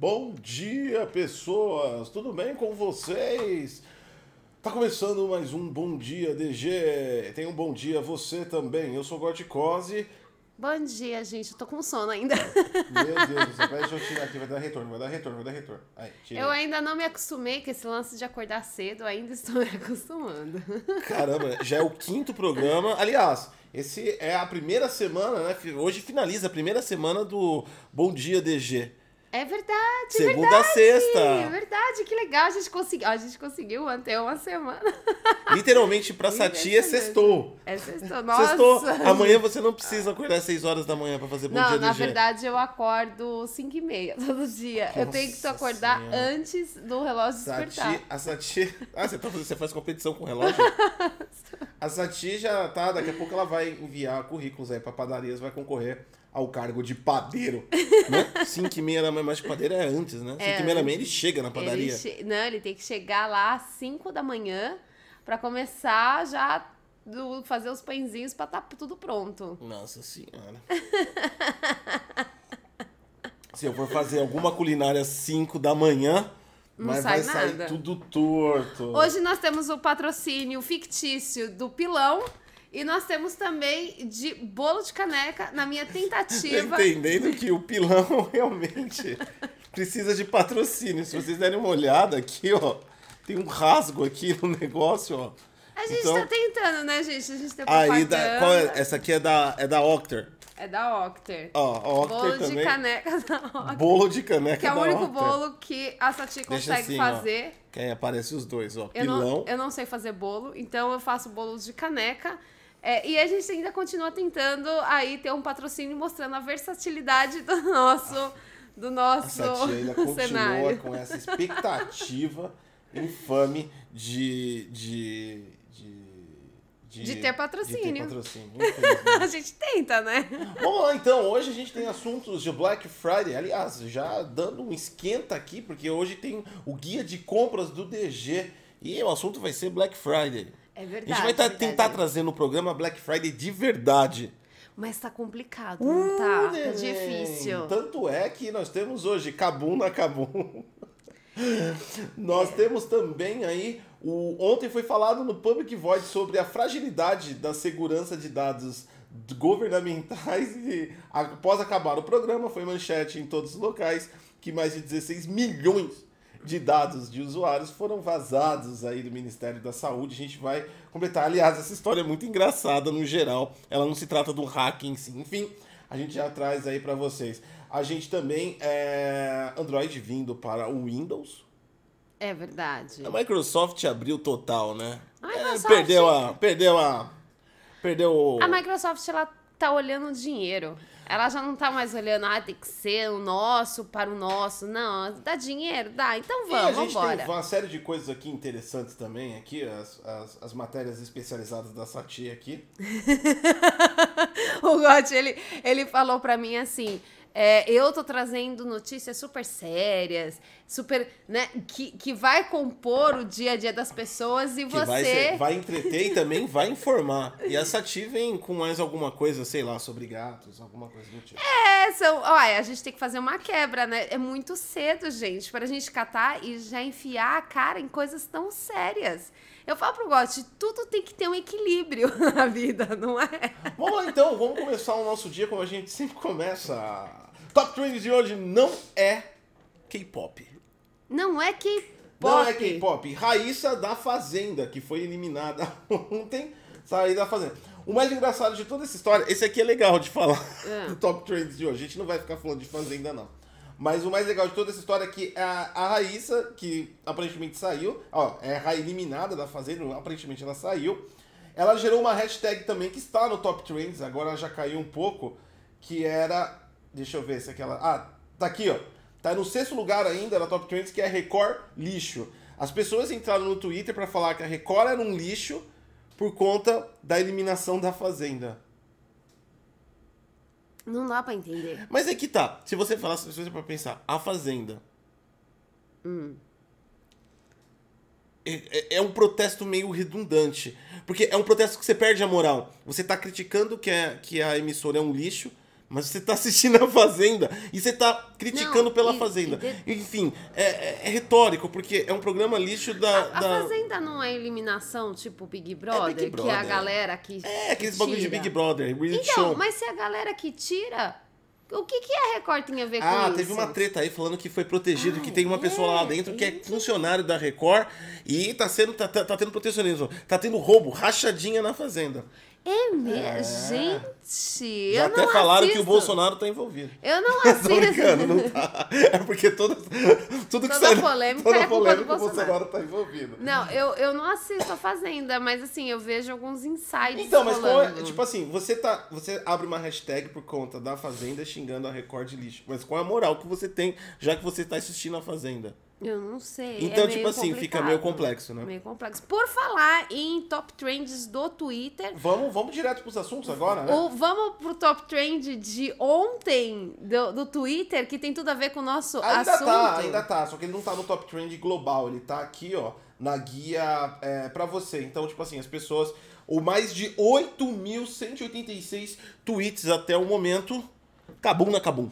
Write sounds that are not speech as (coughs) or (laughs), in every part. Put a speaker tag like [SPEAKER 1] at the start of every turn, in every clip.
[SPEAKER 1] Bom dia, pessoas! Tudo bem com vocês? Tá começando mais um Bom Dia DG. Tem um bom dia você também. Eu sou Gorticose.
[SPEAKER 2] Bom dia, gente. Eu tô com sono ainda.
[SPEAKER 1] Meu Deus do céu. Deixa eu tirar aqui. Vai dar retorno, vai dar retorno, vai dar retorno. Aí.
[SPEAKER 2] Eu ainda não me acostumei com esse lance de acordar cedo. Ainda estou (laughs) me acostumando.
[SPEAKER 1] Caramba, já é o quinto programa. Aliás, esse é a primeira semana, né? Hoje finaliza a primeira semana do Bom Dia DG.
[SPEAKER 2] É verdade,
[SPEAKER 1] Segunda
[SPEAKER 2] verdade.
[SPEAKER 1] a sexta.
[SPEAKER 2] É verdade, que legal. A gente conseguiu, a gente conseguiu manter uma semana. (laughs)
[SPEAKER 1] Literalmente, pra Sati é sextou.
[SPEAKER 2] É sextou. (laughs) Nossa.
[SPEAKER 1] Sextou. Amanhã você não precisa acordar às 6 horas da manhã pra fazer Bom
[SPEAKER 2] Não,
[SPEAKER 1] Dia
[SPEAKER 2] na verdade eu acordo 5 e meia (laughs) todo dia. eu tenho que
[SPEAKER 1] Nossa
[SPEAKER 2] acordar
[SPEAKER 1] Senhora.
[SPEAKER 2] antes do relógio despertar.
[SPEAKER 1] Sati, a Sati. Ah, você, tá fazendo, você faz competição com relógio? A Sati já tá, daqui a pouco ela vai enviar currículos aí pra padarias, vai concorrer ao cargo de padeiro. (laughs) Né? 5 e meia da manhã, mas padeiro é antes, né? 5
[SPEAKER 2] É
[SPEAKER 1] e meia da manhã ele chega na
[SPEAKER 2] Ele
[SPEAKER 1] padaria.
[SPEAKER 2] che- Não, ele tem que chegar lá às 5 da manhã pra começar já do- fazer os pãezinhos pra tá tudo pronto.
[SPEAKER 1] Nossa senhora. (laughs) Se eu for fazer alguma culinária às 5 da manhã,
[SPEAKER 2] Não
[SPEAKER 1] mas
[SPEAKER 2] sai
[SPEAKER 1] vai sair
[SPEAKER 2] nada.
[SPEAKER 1] tudo torto.
[SPEAKER 2] Hoje nós temos o patrocínio fictício do Pilão e nós temos também de bolo de caneca na minha
[SPEAKER 1] Tá
[SPEAKER 2] tentativa. (laughs)
[SPEAKER 1] entendendo que o pilão (laughs) realmente precisa de patrocínio. Se vocês derem uma olhada aqui, ó, tem um rasgo aqui no negócio, ó.
[SPEAKER 2] A gente
[SPEAKER 1] Então-
[SPEAKER 2] tá tentando, né, gente? A gente tem
[SPEAKER 1] Aí, da, qual é? essa aqui é da, é da Octer.
[SPEAKER 2] É da Octer.
[SPEAKER 1] Ó, Octer
[SPEAKER 2] Bolo de
[SPEAKER 1] também.
[SPEAKER 2] caneca da Octer.
[SPEAKER 1] Bolo de caneca
[SPEAKER 2] Que é o único
[SPEAKER 1] Octer.
[SPEAKER 2] bolo que a Sati consegue
[SPEAKER 1] assim, ó.
[SPEAKER 2] fazer.
[SPEAKER 1] Que aí aparece os dois, ó.
[SPEAKER 2] Eu
[SPEAKER 1] Pilão.
[SPEAKER 2] não, eu não sei fazer bolo, então eu faço bolos de caneca. É, e a gente ainda continua tentando aí ter um patrocínio mostrando a versatilidade do nosso, do
[SPEAKER 1] A
[SPEAKER 2] nosso
[SPEAKER 1] Sati ainda continua
[SPEAKER 2] cenário.
[SPEAKER 1] com essa expectativa infame de. de. de.
[SPEAKER 2] De ter patrocínio.
[SPEAKER 1] De ter patrocínio. (laughs)
[SPEAKER 2] A gente tenta, né?
[SPEAKER 1] Vamos lá então, hoje a gente tem assuntos de Black Friday. Aliás, já dando um esquenta aqui, porque hoje tem o guia de compras do DG e o assunto vai ser Black Friday.
[SPEAKER 2] É
[SPEAKER 1] A
[SPEAKER 2] verdade.
[SPEAKER 1] gente vai tá-
[SPEAKER 2] verdade.
[SPEAKER 1] tentar trazer no programa Black Friday de verdade.
[SPEAKER 2] Mas tá complicado, não tá?
[SPEAKER 1] Uh,
[SPEAKER 2] Tá
[SPEAKER 1] neném.
[SPEAKER 2] difícil.
[SPEAKER 1] Tanto é que nós temos hoje Cabum na Cabum. (laughs) Nós temos também aí o ontem foi falado no Public Void sobre a fragilidade da segurança de dados governamentais e após acabar o programa foi manchete em todos os locais que mais de 16 milhões de dados de usuários foram vazados aí do Ministério da Saúde. A gente vai completar. Aliás, essa história é muito engraçada no geral. Ela não se trata do hack em si. Enfim, a gente já traz aí para vocês. A gente também é Android vindo para o Windows.
[SPEAKER 2] É verdade.
[SPEAKER 1] A Microsoft abriu total, né?
[SPEAKER 2] A
[SPEAKER 1] É, perdeu a, perdeu a, perdeu o-
[SPEAKER 2] A Microsoft, ela tá olhando o dinheiro. Ela já não tá mais olhando, ah, tem que ser o nosso para o nosso. Não, dá dinheiro? Dá. Então
[SPEAKER 1] a
[SPEAKER 2] vamos,
[SPEAKER 1] gente
[SPEAKER 2] vambora.
[SPEAKER 1] tem uma série de coisas aqui interessantes também, aqui, as, as, as matérias especializadas da Sati aqui. (laughs)
[SPEAKER 2] o Gotti, ele, ele falou pra mim assim: é, eu tô trazendo notícias super sérias, super, né, que, que vai compor o dia a dia das pessoas e
[SPEAKER 1] Que
[SPEAKER 2] você.
[SPEAKER 1] vai, ser- vai entreter e também vai informar. E a Sati vem com mais alguma coisa, sei lá, sobre gatos, alguma coisa do tipo.
[SPEAKER 2] É, são, olha, a gente tem que fazer uma quebra, né? É muito cedo, gente, pra gente catar e já enfiar a cara em coisas tão sérias. Eu falo pro Gotti, tudo tem que ter um equilíbrio (laughs) na vida, não é?
[SPEAKER 1] Vamos lá então, vamos começar o nosso dia como a gente sempre começa. Top Trends de hoje não é K-pop.
[SPEAKER 2] Não é K-pop.
[SPEAKER 1] Não é K-pop. Raíssa da Fazenda, que foi eliminada (laughs) ontem, saiu da Fazenda. O mais engraçado de toda essa história, esse aqui é legal de falar
[SPEAKER 2] É. (laughs)
[SPEAKER 1] do Top Trends de hoje. A gente não vai ficar falando de Fazenda, não. Mas o mais legal de toda essa história é que a, a Raíssa, que aparentemente saiu, ó, é a eliminada da Fazenda, aparentemente ela saiu. Ela gerou uma hashtag também que está no Top Trends, agora já caiu um pouco, que era. Deixa eu ver se aquela. Ah, tá aqui, ó. Tá no sexto lugar ainda na Top Trends, que é Record Lixo. As pessoas entraram no Twitter pra falar que a Record era um lixo por conta da eliminação da Fazenda.
[SPEAKER 2] Não dá pra entender.
[SPEAKER 1] Mas é que tá. Se você falar, se você for pensar, a Fazenda. É, é- é um protesto meio redundante. Porque é um protesto que você perde a moral. Você tá criticando que, é, que a emissora é um lixo, Mas você tá assistindo a Fazenda e você tá criticando
[SPEAKER 2] Não,
[SPEAKER 1] pela
[SPEAKER 2] e-
[SPEAKER 1] Fazenda.
[SPEAKER 2] e
[SPEAKER 1] Enfim, é, é- é retórico, porque é um programa lixo da.
[SPEAKER 2] A
[SPEAKER 1] da-
[SPEAKER 2] Fazenda não é eliminação, tipo Big Brother,
[SPEAKER 1] Big
[SPEAKER 2] que é a
[SPEAKER 1] Brother.
[SPEAKER 2] galera que.
[SPEAKER 1] É, aqueles
[SPEAKER 2] que
[SPEAKER 1] bagulho de. Big Brother, reality
[SPEAKER 2] Então,
[SPEAKER 1] show.
[SPEAKER 2] mas se a galera que tira, o que, que a Record tem a ver com
[SPEAKER 1] Ah,
[SPEAKER 2] isso?
[SPEAKER 1] teve uma treta aí falando que foi protegido,
[SPEAKER 2] Ah,
[SPEAKER 1] que tem uma pessoa lá
[SPEAKER 2] é?
[SPEAKER 1] dentro que é funcionário da Record e tá sendo tá, tá, tá tendo protecionismo, tá tendo roubo, rachadinha na fazenda.
[SPEAKER 2] É mesmo? Gente,
[SPEAKER 1] Já até falaram que o
[SPEAKER 2] assisto.
[SPEAKER 1] Bolsonaro tá envolvido.
[SPEAKER 2] Eu não (laughs) assisto.
[SPEAKER 1] brincando, não tá. É porque todo, tudo que
[SPEAKER 2] Toda
[SPEAKER 1] sai
[SPEAKER 2] polêmica
[SPEAKER 1] toda
[SPEAKER 2] é culpa do
[SPEAKER 1] polêmica o
[SPEAKER 2] Bolsonaro.
[SPEAKER 1] Bolsonaro tá envolvido.
[SPEAKER 2] Não, eu, eu não assisto a Fazenda, mas assim, eu vejo alguns insights
[SPEAKER 1] Então, mas qual é, tipo assim, você tá, você abre uma hashtag por conta da Fazenda xingando a Record de lixo. Mas qual é a moral que você tem, já que você tá assistindo a Fazenda?
[SPEAKER 2] Eu não sei.
[SPEAKER 1] Então,
[SPEAKER 2] é
[SPEAKER 1] tipo assim, fica meio complexo, né?
[SPEAKER 2] Meio complexo. Por falar em top trends do Twitter,
[SPEAKER 1] Vamos, vamos direto pros assuntos agora, né?
[SPEAKER 2] o- vamos pro top trend de ontem do, do Twitter, que tem tudo a ver com o nosso
[SPEAKER 1] Ainda
[SPEAKER 2] assunto.
[SPEAKER 1] tá, ainda tá. Só que ele não tá no top trend global. Ele tá aqui, ó, na guia é, pra você. Então, tipo assim, as pessoas. O mais de 8.186 tweets até o momento. Cabum na Cabum.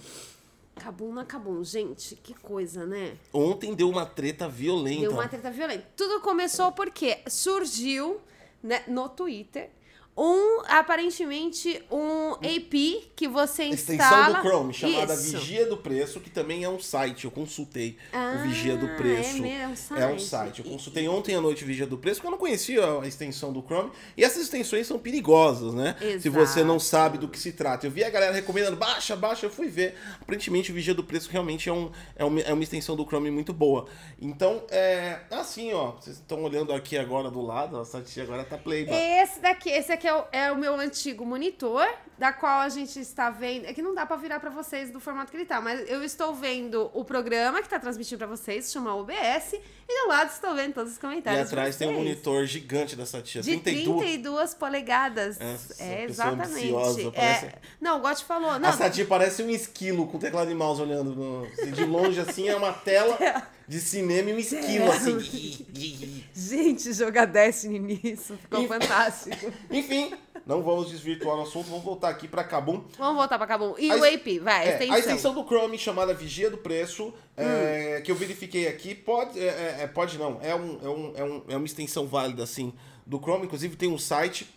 [SPEAKER 2] Cabum na Cabum. Gente, que coisa, né?
[SPEAKER 1] Ontem deu uma treta violenta.
[SPEAKER 2] Deu uma treta violenta. Tudo começou porque surgiu né, no Twitter um, aparentemente, um AP que você
[SPEAKER 1] Extensão
[SPEAKER 2] instala...
[SPEAKER 1] do Chrome, chamada
[SPEAKER 2] Isso.
[SPEAKER 1] Vigia do Preço, que também é um site. Eu consultei
[SPEAKER 2] Ah,
[SPEAKER 1] o Vigia do Preço.
[SPEAKER 2] é mesmo,
[SPEAKER 1] É um
[SPEAKER 2] site.
[SPEAKER 1] site. Eu consultei ontem à noite o Vigia do Preço, porque eu não conhecia a extensão do Chrome. E essas extensões são perigosas, né? Se você não
[SPEAKER 2] Exato.
[SPEAKER 1] sabe do que se trata. Eu vi a galera recomendando, baixa, baixa, eu fui ver. Aparentemente o Vigia do Preço realmente é, um, é, uma, é uma extensão do Chrome muito boa. Então, é assim, ó. Vocês estão olhando aqui agora do lado, a site agora tá playback.
[SPEAKER 2] Esse daqui, esse aqui é o, é o meu antigo monitor, da qual a gente está vendo. É que não dá pra virar pra vocês do formato que ele tá, mas eu estou vendo o programa que tá transmitindo pra vocês, chama OBS, e do lado estou vendo todos os
[SPEAKER 1] E
[SPEAKER 2] comentários. de
[SPEAKER 1] atrás tem um monitor gigante dessa tia.
[SPEAKER 2] De
[SPEAKER 1] 32.
[SPEAKER 2] 32 polegadas.
[SPEAKER 1] Essa
[SPEAKER 2] é, exatamente.
[SPEAKER 1] ambiciosa,
[SPEAKER 2] É,
[SPEAKER 1] parece-
[SPEAKER 2] não, o Gotti falou. Não,
[SPEAKER 1] A Sati parece um esquilo com teclado de mouse olhando. No... De longe, assim, é uma tela (laughs) de cinema e um esquilo, assim. (laughs)
[SPEAKER 2] gente, jogar Destiny nisso ficou
[SPEAKER 1] Enfim.
[SPEAKER 2] fantástico. (laughs)
[SPEAKER 1] Enfim, não vamos desvirtuar o assunto, vamos voltar aqui pra Kabum.
[SPEAKER 2] Vamos voltar pra Cabum. E
[SPEAKER 1] A
[SPEAKER 2] o AP, vai,
[SPEAKER 1] É,
[SPEAKER 2] extensão.
[SPEAKER 1] a extensão do Chrome chamada Vigia do Preço,
[SPEAKER 2] Hum.
[SPEAKER 1] é, que eu verifiquei aqui, pode, é, é, é, pode não, é, um, é, um, é, um, é uma extensão válida, assim, do Chrome. Inclusive tem um site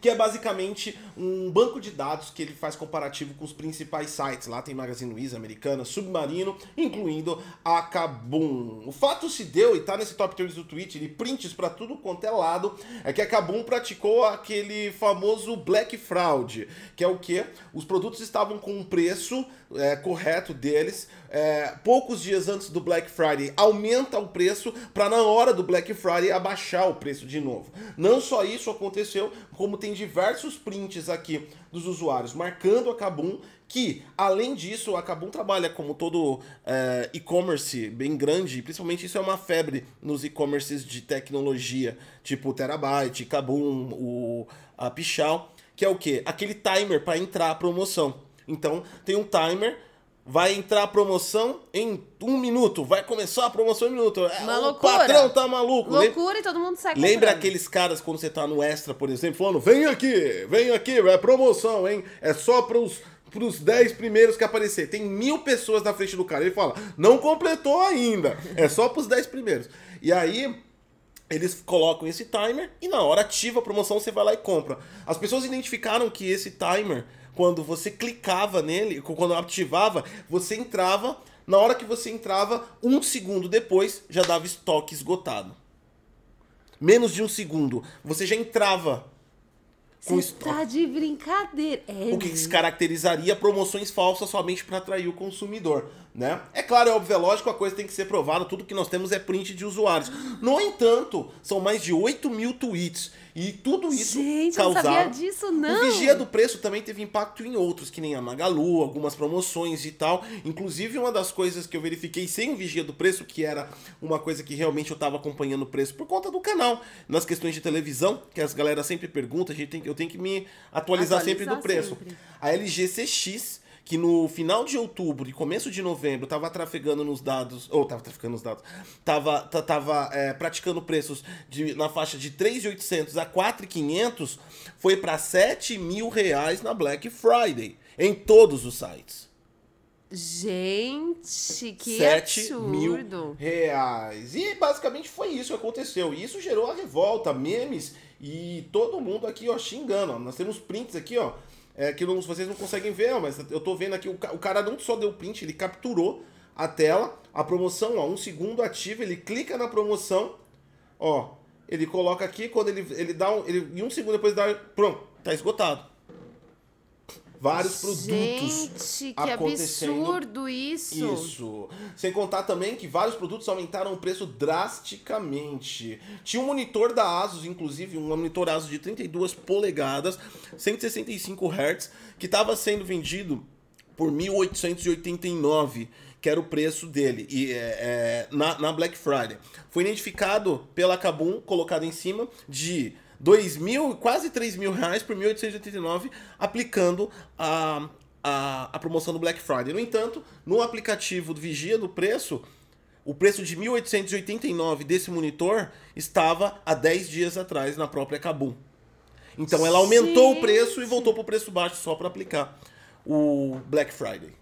[SPEAKER 1] que é basicamente um banco de dados que ele faz comparativo com os principais sites. Lá tem Magazine Luiza, Americana, Submarino, incluindo a Kabum. O fato se deu, e tá nesse top 3 do Twitter, e prints pra tudo quanto é lado, é que a Kabum praticou aquele famoso Black Fraud, que é o que? Os produtos estavam com um preço é, correto deles, é, poucos dias antes do Black Friday, aumenta o preço para na hora do Black Friday abaixar o preço de novo. Não só isso aconteceu, como tem diversos prints aqui dos usuários marcando a Kabum que, além disso, a Kabum trabalha como todo é, e-commerce bem grande, principalmente isso é uma febre nos e-commerces de tecnologia, tipo Terabyte, Kabum, o a Pichal, que é o quê? Aquele timer para entrar a promoção. Então, tem um timer, vai entrar a promoção em um minuto, vai começar a promoção em um minuto. É,
[SPEAKER 2] Uma
[SPEAKER 1] o
[SPEAKER 2] loucura.
[SPEAKER 1] patrão tá maluco.
[SPEAKER 2] Loucura e todo mundo sai
[SPEAKER 1] Lembra aqueles caras quando você tá no extra, por exemplo, falando: vem aqui, vem aqui, é promoção, hein? É só pros, pros 10 primeiros que aparecer. Tem mil pessoas na frente do cara. Ele fala: não completou ainda, é só pros 10 primeiros. E aí. Eles colocam esse timer e na hora ativa a promoção, você vai lá e compra. As pessoas identificaram que esse timer, quando você clicava nele, quando ativava, você entrava. Na hora que você entrava, um segundo depois já dava estoque esgotado menos de um segundo, você já entrava com
[SPEAKER 2] Você
[SPEAKER 1] estoque.
[SPEAKER 2] tá de brincadeira. É
[SPEAKER 1] O que se caracterizaria promoções falsas somente para atrair o consumidor, né? É claro, é óbvio, é lógico, a coisa tem que ser provada, tudo que nós temos é print de usuários. No entanto, são mais de 8 mil tweets e tudo isso
[SPEAKER 2] Gente, eu não sabia disso, não.
[SPEAKER 1] O Vigia do Preço também teve impacto em outros, que nem a Magalu, algumas promoções e tal. Inclusive, uma das coisas que eu verifiquei sem o Vigia do Preço, que era uma coisa que realmente eu estava acompanhando o preço por conta do canal, nas questões de televisão, que as galera sempre perguntam, a gente tem, eu tenho que me atualizar,
[SPEAKER 2] Atualizar
[SPEAKER 1] sempre do preço.
[SPEAKER 2] sempre.
[SPEAKER 1] A LG CX, que no final de outubro e começo de novembro tava trafegando nos dados, ou tava trafegando nos dados, tava, tava é, praticando preços de, na faixa de 3.800 a 4.500, foi para 7 mil reais na Black Friday, em todos os sites.
[SPEAKER 2] Gente, que
[SPEAKER 1] 7
[SPEAKER 2] absurdo.
[SPEAKER 1] mil reais. E basicamente foi isso que aconteceu. E isso gerou a revolta, memes e todo mundo aqui, ó, xingando. Ó. Nós temos prints aqui, ó. É, que não, vocês não conseguem ver, mas eu tô vendo aqui, o, o cara não só deu print, ele capturou a tela, a promoção, ó, um segundo ativa, ele clica na promoção, ó, ele coloca aqui, quando ele, ele dá um, ele, e um segundo depois dá, pronto, tá esgotado. Vários produtos
[SPEAKER 2] Gente, que absurdo isso.
[SPEAKER 1] Isso. Sem contar também que vários produtos aumentaram o preço drasticamente. Tinha um monitor da Asus, inclusive, um monitor Asus de 32 polegadas, 165 Hz, que estava sendo vendido por 1.889, que era o preço dele, e, é, é, na, na Black Friday. Foi identificado pela Kabum, colocado em cima, de 2 mil, quase 3 mil reais por 1.889, aplicando a, a, a promoção do Black Friday. No entanto, no aplicativo do Vigia do Preço, o preço de 1.889 desse monitor estava há 10 dias atrás na própria Kabum. Então ela aumentou o preço e
[SPEAKER 2] Gente.
[SPEAKER 1] voltou para o preço baixo só para aplicar o Black Friday.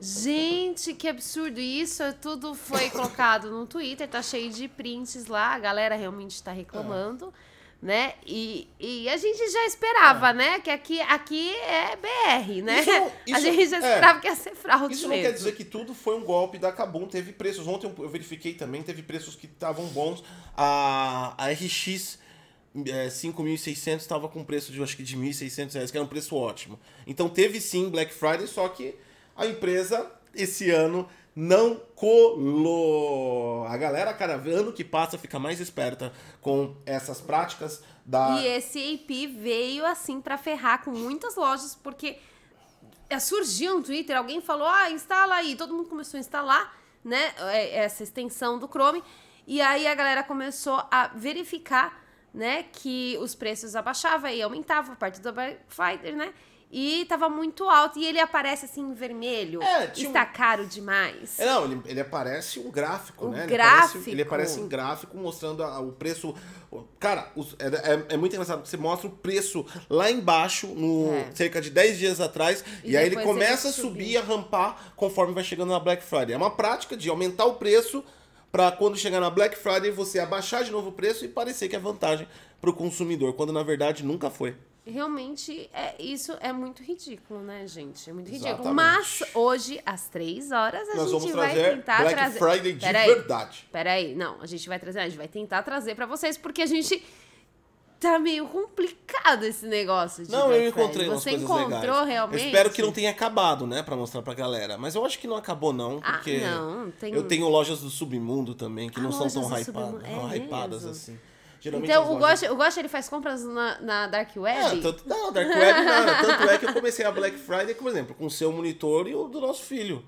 [SPEAKER 2] Gente, que absurdo. Isso tudo foi colocado no Twitter, tá cheio de prints lá, a galera realmente tá reclamando, né? E, e a gente já esperava, né? Que aqui, aqui é BR, né?
[SPEAKER 1] Isso- (laughs)
[SPEAKER 2] a
[SPEAKER 1] isso-
[SPEAKER 2] gente já
[SPEAKER 1] é.
[SPEAKER 2] esperava que ia ser fraude
[SPEAKER 1] Isso não
[SPEAKER 2] mesmo.
[SPEAKER 1] quer dizer que tudo foi um golpe da Kabum. Teve preços. Ontem eu verifiquei também, teve preços que estavam bons. A, a RX é, 5.600 estava com preço de, acho que de 1.600 reais, que era um preço ótimo. Então teve sim Black Friday, só que a empresa, esse ano, não colou. A galera, cara, ano que passa, fica mais esperta com essas práticas da...
[SPEAKER 2] E esse AP veio assim pra ferrar com muitas lojas, porque é, surgiu no Twitter, alguém falou, ah, instala aí. Todo mundo começou a instalar, né, é, essa extensão do Chrome. E aí a galera começou a verificar, né, que os preços abaixavam e aumentavam a do Black Friday, né? E tava muito alto. E ele aparece assim em vermelho.
[SPEAKER 1] É, um-
[SPEAKER 2] Está caro demais.
[SPEAKER 1] É, não, ele, ele aparece um gráfico,
[SPEAKER 2] Um
[SPEAKER 1] né? Ele
[SPEAKER 2] gráfico.
[SPEAKER 1] aparece, ele aparece em gráfico mostrando a- o preço. Cara, os- é, é- é muito engraçado porque você mostra o preço lá embaixo, no
[SPEAKER 2] É.
[SPEAKER 1] cerca de 10 dias atrás, e,
[SPEAKER 2] E
[SPEAKER 1] aí ele
[SPEAKER 2] depois ele
[SPEAKER 1] começa a
[SPEAKER 2] subir.
[SPEAKER 1] subir e a rampar conforme vai chegando na Black Friday. É uma prática de aumentar o preço para quando chegar na Black Friday você abaixar de novo o preço e parecer que é vantagem para o consumidor, quando na verdade nunca foi.
[SPEAKER 2] Realmente, é, isso é muito ridículo, né, gente? É muito ridículo.
[SPEAKER 1] Exatamente.
[SPEAKER 2] Mas hoje, às três horas, a
[SPEAKER 1] Nós
[SPEAKER 2] gente vai
[SPEAKER 1] trazer
[SPEAKER 2] tentar
[SPEAKER 1] Black
[SPEAKER 2] trazer.
[SPEAKER 1] Friday de
[SPEAKER 2] Peraí,
[SPEAKER 1] verdade.
[SPEAKER 2] Peraí, não, a gente vai trazer, a gente vai tentar trazer pra vocês, porque a gente tá meio complicado esse negócio. De
[SPEAKER 1] Não,
[SPEAKER 2] Black
[SPEAKER 1] eu encontrei
[SPEAKER 2] Friday. Você encontrou
[SPEAKER 1] legais.
[SPEAKER 2] realmente?
[SPEAKER 1] Eu espero que não tenha acabado, né, Pra mostrar pra galera. Mas eu acho que não acabou não,
[SPEAKER 2] Ah,
[SPEAKER 1] porque
[SPEAKER 2] não, tem-
[SPEAKER 1] eu tenho lojas do submundo também que
[SPEAKER 2] Ah,
[SPEAKER 1] não são tão hypadas,
[SPEAKER 2] é
[SPEAKER 1] hypadas
[SPEAKER 2] mesmo?
[SPEAKER 1] assim. Geralmente
[SPEAKER 2] Então, o
[SPEAKER 1] lojas-
[SPEAKER 2] o Gosta, ele faz compras na, na Dark
[SPEAKER 1] É,
[SPEAKER 2] Web?
[SPEAKER 1] tanto, não, Dark Web nada. Tanto é que eu comecei a Black Friday, por exemplo, com o seu monitor e o do nosso filho.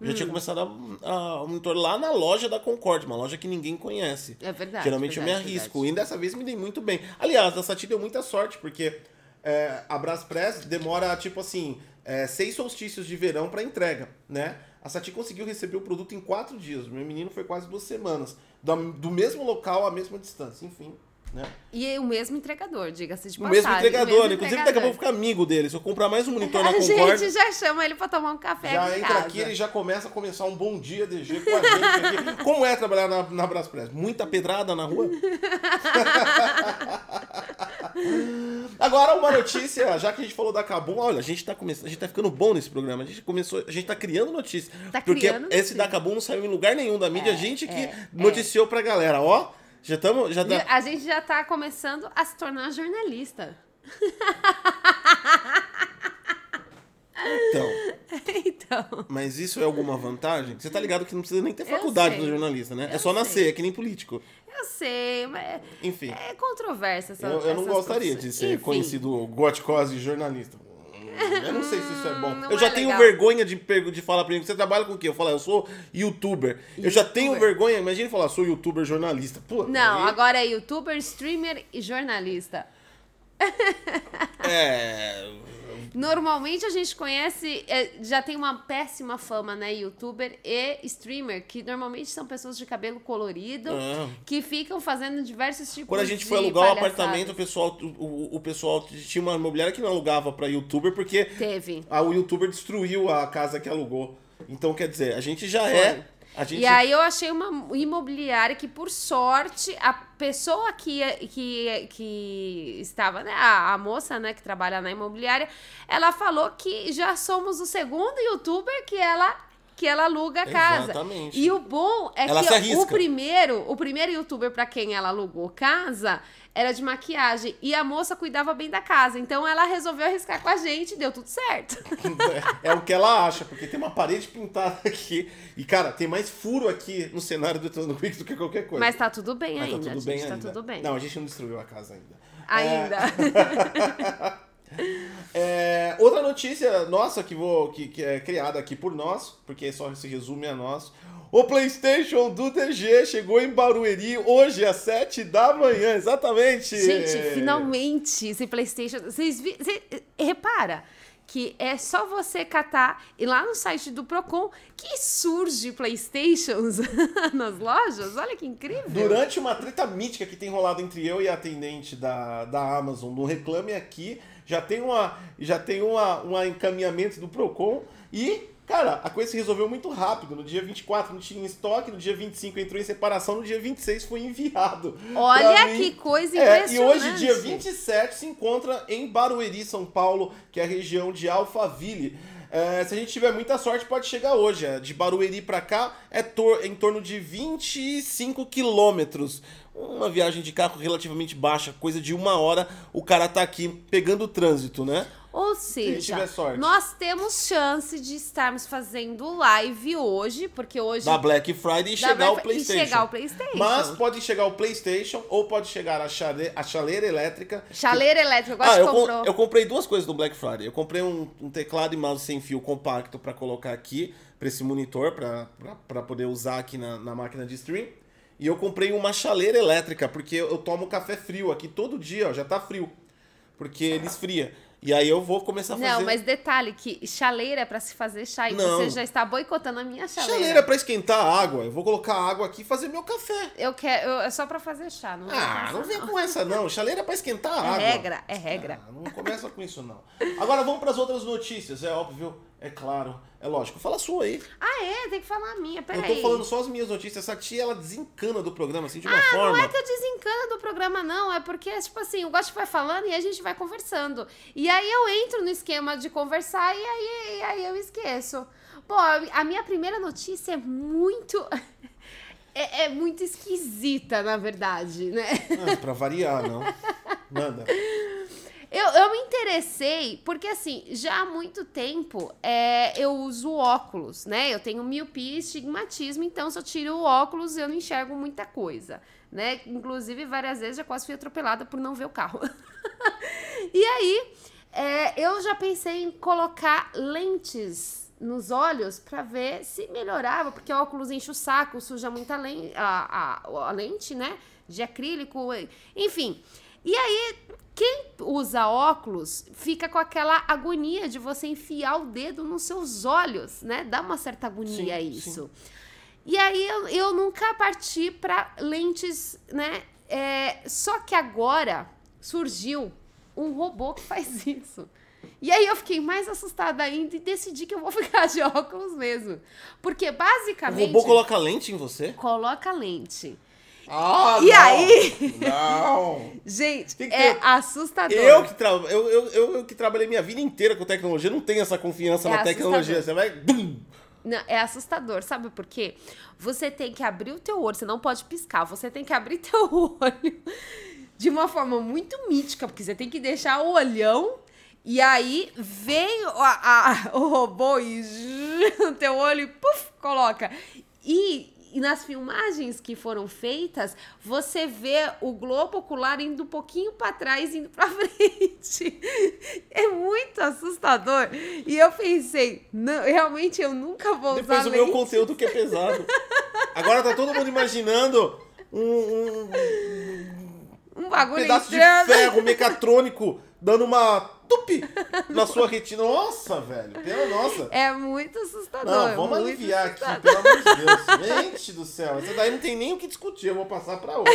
[SPEAKER 1] Eu
[SPEAKER 2] Hum.
[SPEAKER 1] já tinha começado a, a, o monitor lá na loja da Concorde, uma loja que ninguém conhece.
[SPEAKER 2] É verdade,
[SPEAKER 1] Geralmente eu
[SPEAKER 2] verdade,
[SPEAKER 1] me arrisco. E dessa vez me dei muito bem. Aliás, a Sati deu muita sorte, porque é, a Braspress demora, tipo assim, é, seis solstícios de verão para entrega, né? A Sati conseguiu receber o produto em quatro dias. O meu menino foi quase duas semanas. Do, mesmo local, à mesma distância. Enfim, né?
[SPEAKER 2] E o mesmo entregador, diga-se de
[SPEAKER 1] O
[SPEAKER 2] passagem.
[SPEAKER 1] mesmo entregador.
[SPEAKER 2] mesmo
[SPEAKER 1] Inclusive, daqui a pouco ficar amigo dele. Se eu comprar mais um monitor na (laughs)
[SPEAKER 2] A
[SPEAKER 1] Concorde...
[SPEAKER 2] gente já chama ele pra tomar um café
[SPEAKER 1] Já entra
[SPEAKER 2] casa.
[SPEAKER 1] aqui, ele já começa a começar um bom dia DG com a gente aqui. Como é trabalhar na, na Braspress? Muita pedrada na rua? (laughs) Agora uma notícia, já que a gente falou da Kabum, olha, a gente tá começando, a gente tá ficando bom nesse programa. A gente começou, a gente tá criando notícia.
[SPEAKER 2] Tá
[SPEAKER 1] porque
[SPEAKER 2] criando
[SPEAKER 1] esse
[SPEAKER 2] notícia.
[SPEAKER 1] da Kabum não saiu em lugar nenhum da mídia,
[SPEAKER 2] É,
[SPEAKER 1] a gente que
[SPEAKER 2] é,
[SPEAKER 1] noticiou pra galera, ó. Já estamos, já tá,
[SPEAKER 2] A gente já tá começando a se tornar jornalista.
[SPEAKER 1] então. (laughs)
[SPEAKER 2] então.
[SPEAKER 1] Mas isso é alguma vantagem? Você tá ligado que não precisa nem ter faculdade pra jornalista, né? é
[SPEAKER 2] Eu
[SPEAKER 1] só nascer,
[SPEAKER 2] sei.
[SPEAKER 1] é que nem político.
[SPEAKER 2] Eu sei, mas
[SPEAKER 1] Enfim.
[SPEAKER 2] é controversa essa
[SPEAKER 1] Eu, eu não gostaria de
[SPEAKER 2] profissões.
[SPEAKER 1] ser
[SPEAKER 2] Enfim,
[SPEAKER 1] conhecido goticose jornalista. Eu não sei se isso é bom.
[SPEAKER 2] Não
[SPEAKER 1] eu já
[SPEAKER 2] é
[SPEAKER 1] tenho
[SPEAKER 2] legal.
[SPEAKER 1] vergonha de, de falar pra mim, você trabalha com o quê? Eu falo, eu sou youtuber. Eu já tenho
[SPEAKER 2] Youtuber.
[SPEAKER 1] vergonha, imagina falar, sou youtuber jornalista. Pô,
[SPEAKER 2] Não,
[SPEAKER 1] aí-
[SPEAKER 2] agora é youtuber, streamer e jornalista.
[SPEAKER 1] É.
[SPEAKER 2] Normalmente a gente conhece, é, já tem uma péssima fama, né? Youtuber e streamer, que normalmente são pessoas de cabelo colorido,
[SPEAKER 1] Ah.
[SPEAKER 2] que ficam fazendo diversos tipos
[SPEAKER 1] Quando a gente
[SPEAKER 2] de
[SPEAKER 1] foi alugar o
[SPEAKER 2] palhaçadas.
[SPEAKER 1] apartamento, o pessoal, o, o pessoal tinha uma imobiliária que não alugava pra youtuber porque
[SPEAKER 2] Teve.
[SPEAKER 1] a, o youtuber destruiu a casa que alugou. Então, quer dizer, a gente já é. A gente,
[SPEAKER 2] E aí eu achei uma imobiliária que, por sorte, a pessoa que, que, que estava, né, a, a moça, né, que trabalha na imobiliária, ela falou que já somos o segundo youtuber que ela que ela aluga a casa.
[SPEAKER 1] Exatamente.
[SPEAKER 2] E o bom é
[SPEAKER 1] Ela
[SPEAKER 2] que o primeiro, o primeiro youtuber para quem ela alugou casa era de maquiagem e a moça cuidava bem da casa. Então ela resolveu arriscar com a gente e deu tudo certo.
[SPEAKER 1] É o que ela acha, porque tem uma parede pintada aqui. E, cara, tem mais furo aqui no cenário do Trono Quick do que qualquer coisa.
[SPEAKER 2] Mas tá tudo bem
[SPEAKER 1] Mas
[SPEAKER 2] ainda,
[SPEAKER 1] tá tudo
[SPEAKER 2] gente,
[SPEAKER 1] bem
[SPEAKER 2] tá
[SPEAKER 1] ainda.
[SPEAKER 2] tudo bem.
[SPEAKER 1] Não, a gente não destruiu a casa ainda.
[SPEAKER 2] Ainda.
[SPEAKER 1] É, (laughs) (laughs) outra notícia nossa que, vou, que, que é criada aqui por nós, porque só se resume a nós. O PlayStation do DG chegou em Barueri hoje às 7 da manhã, exatamente.
[SPEAKER 2] Gente, finalmente esse PlayStation. Vocês vi, cê- repara que é só você catar e lá no site do Procon que surge PlayStations (laughs) nas lojas. Olha que incrível.
[SPEAKER 1] Durante uma treta mítica que tem rolado entre eu e a atendente da, da Amazon no Reclame Aqui, já tem uma já tem uma, um encaminhamento do Procon e, cara, a coisa se resolveu muito rápido. No dia 24 não tinha estoque, no dia 25 entrou em separação, no dia 26 foi enviado.
[SPEAKER 2] Olha que coisa
[SPEAKER 1] É,
[SPEAKER 2] impressionante.
[SPEAKER 1] e hoje, dia 27, se encontra em Barueri, São Paulo, que é a região de Alphaville. É, se a gente tiver muita sorte, pode chegar hoje. É, De Barueri pra cá é tor- em torno de 25 quilômetros. Uma viagem de carro relativamente baixa, coisa de uma hora, o cara tá aqui pegando o trânsito, né?
[SPEAKER 2] Ou seja, nós temos chance de estarmos fazendo live hoje, porque hoje
[SPEAKER 1] Da Black Friday e chegar o
[SPEAKER 2] Black-
[SPEAKER 1] PlayStation.
[SPEAKER 2] E chegar o PlayStation.
[SPEAKER 1] Mas pode chegar o PlayStation ou pode chegar a, chale a chaleira elétrica.
[SPEAKER 2] Chaleira elétrica, eu gosto
[SPEAKER 1] Ah, eu, com- eu comprei duas coisas no Black Friday. Eu comprei um, um teclado e mouse sem fio compacto pra colocar aqui, pra esse monitor, pra poder usar aqui na, na máquina de stream. E eu comprei uma chaleira elétrica, porque eu tomo café frio aqui todo dia, ó, já tá frio. Porque ele esfria. E aí eu vou começar a fazer.
[SPEAKER 2] Não, mas detalhe que chaleira é pra se fazer chá e
[SPEAKER 1] Não.
[SPEAKER 2] você já está boicotando a minha chaleira.
[SPEAKER 1] Chaleira é pra esquentar a água. Eu vou colocar água aqui e fazer meu café.
[SPEAKER 2] Eu quero, eu- é só pra fazer chá, não
[SPEAKER 1] Ah, não vem com essa não. Chaleira é pra esquentar a
[SPEAKER 2] É
[SPEAKER 1] água.
[SPEAKER 2] regra, é regra.
[SPEAKER 1] Ah, não começa com isso não. Agora vamos pras outras notícias, é óbvio, é claro, é lógico. Fala a sua aí.
[SPEAKER 2] Ah, é? Tem que falar a minha,
[SPEAKER 1] Eu
[SPEAKER 2] peraí.
[SPEAKER 1] tô falando só as minhas notícias. Essa tia, ela desencana do programa, assim, de uma
[SPEAKER 2] Ah,
[SPEAKER 1] forma.
[SPEAKER 2] não é que eu desencano do programa, não. É porque, tipo assim, o Gosto vai falando e a gente vai conversando. E aí eu entro no esquema de conversar e aí, e aí eu esqueço. Pô, a minha primeira notícia é muito. (laughs) É, é muito esquisita, na verdade, né?
[SPEAKER 1] Ah, pra variar, não. Manda. (laughs)
[SPEAKER 2] Eu, eu me interessei porque, assim, já há muito tempo é, eu uso óculos, né? Eu tenho miopia e estigmatismo, então se eu tiro o óculos eu não enxergo muita coisa, né? Inclusive, várias vezes já quase fui atropelada por não ver o carro. (laughs) e aí, é, eu já pensei em colocar lentes nos olhos pra ver se melhorava, porque o óculos enche o saco, suja muita len a, a, a lente, né? De acrílico, enfim. E aí, quem usa óculos fica com aquela agonia de você enfiar o dedo nos seus olhos, né? Dá uma certa agonia
[SPEAKER 1] Sim,
[SPEAKER 2] isso. E aí eu, eu nunca parti para lentes, né? É, só que agora surgiu um robô que faz (laughs) isso. E aí eu fiquei mais assustada ainda e decidi que eu vou ficar de (laughs) óculos mesmo. Porque
[SPEAKER 1] O
[SPEAKER 2] basicamente.
[SPEAKER 1] robô coloca lente em você?
[SPEAKER 2] coloca lente.
[SPEAKER 1] Ah,
[SPEAKER 2] E
[SPEAKER 1] não.
[SPEAKER 2] aí?
[SPEAKER 1] Não.
[SPEAKER 2] Gente,
[SPEAKER 1] que
[SPEAKER 2] é
[SPEAKER 1] ter-
[SPEAKER 2] assustador.
[SPEAKER 1] Eu que, tra... eu, eu, eu, eu que trabalhei minha vida inteira com tecnologia, não tenho essa confiança
[SPEAKER 2] É
[SPEAKER 1] na tecnologia. Você vai. Bum!
[SPEAKER 2] Não, é assustador, sabe por quê? Você tem que abrir o teu olho, você não pode piscar, você tem que abrir (laughs) teu olho de uma forma muito mítica, porque você tem que deixar o olhão e aí vem a- a- o robô e (laughs) no teu olho e puf, coloca. E, e nas filmagens que foram feitas, você vê o globo ocular indo um pouquinho para trás, indo para (laughs) frente. É muito assustador. E eu pensei, não, realmente eu nunca vou
[SPEAKER 1] Depois
[SPEAKER 2] usar
[SPEAKER 1] o meu conteúdo que é pesado. Agora tá todo mundo imaginando um, um
[SPEAKER 2] Um bagulho
[SPEAKER 1] pedaço de
[SPEAKER 2] entrando.
[SPEAKER 1] ferro mecatrônico dando uma tupi (laughs) na sua retina. Nossa, velho. Pelo, nossa.
[SPEAKER 2] É muito assustador.
[SPEAKER 1] Não, vamos aliviar aqui,
[SPEAKER 2] assustador.
[SPEAKER 1] pelo amor de (laughs) Deus. Gente do céu. Essa daí não tem nem o que discutir. Eu vou passar pra outra.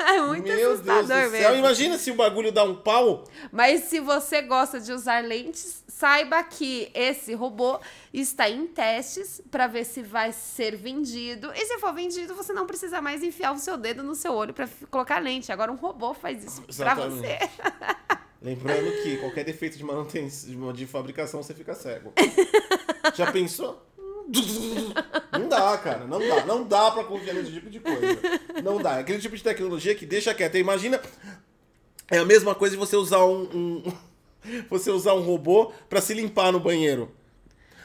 [SPEAKER 2] É muito
[SPEAKER 1] Meu Deus do
[SPEAKER 2] assustador
[SPEAKER 1] céu.
[SPEAKER 2] mesmo.
[SPEAKER 1] Imagina se o bagulho dá um pau.
[SPEAKER 2] Mas se você gosta de usar lentes, saiba que esse robô está em testes para ver se vai ser vendido. E se for vendido, você não precisa mais enfiar o seu dedo no seu olho para colocar lente. Agora um robô faz isso para você. (laughs)
[SPEAKER 1] Lembrando que qualquer defeito de manutenção, de fabricação, você fica cego. (laughs) Já pensou? Não dá, cara. Não dá. Não dá pra confiar nesse tipo de coisa. Não dá. É aquele tipo de tecnologia que deixa quieto. Imagina. É a mesma coisa de você usar um. um- (laughs) você usar um robô pra se limpar no banheiro.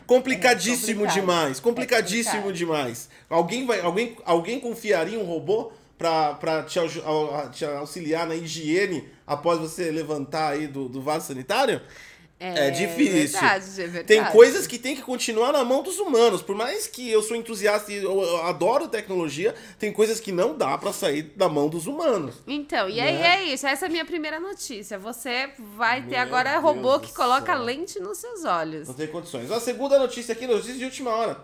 [SPEAKER 1] Complicadíssimo
[SPEAKER 2] É
[SPEAKER 1] demais. Complicadíssimo
[SPEAKER 2] É
[SPEAKER 1] demais. Alguém, vai, alguém, alguém confiaria em um robô pra te, te auxiliar na higiene após você levantar aí do, do vaso sanitário? É, é difícil.
[SPEAKER 2] Verdade, é verdade.
[SPEAKER 1] Tem coisas que tem que continuar na mão dos humanos. Por mais que eu sou entusiasta e eu adoro tecnologia, tem coisas que não dá para sair da mão dos humanos.
[SPEAKER 2] Então, e aí
[SPEAKER 1] né?
[SPEAKER 2] é isso. Essa é a minha primeira notícia. Você vai
[SPEAKER 1] Meu ter
[SPEAKER 2] agora
[SPEAKER 1] Deus
[SPEAKER 2] robô que coloca
[SPEAKER 1] céu.
[SPEAKER 2] lente nos seus olhos.
[SPEAKER 1] Não tem condições. A segunda notícia aqui, notícia de última hora.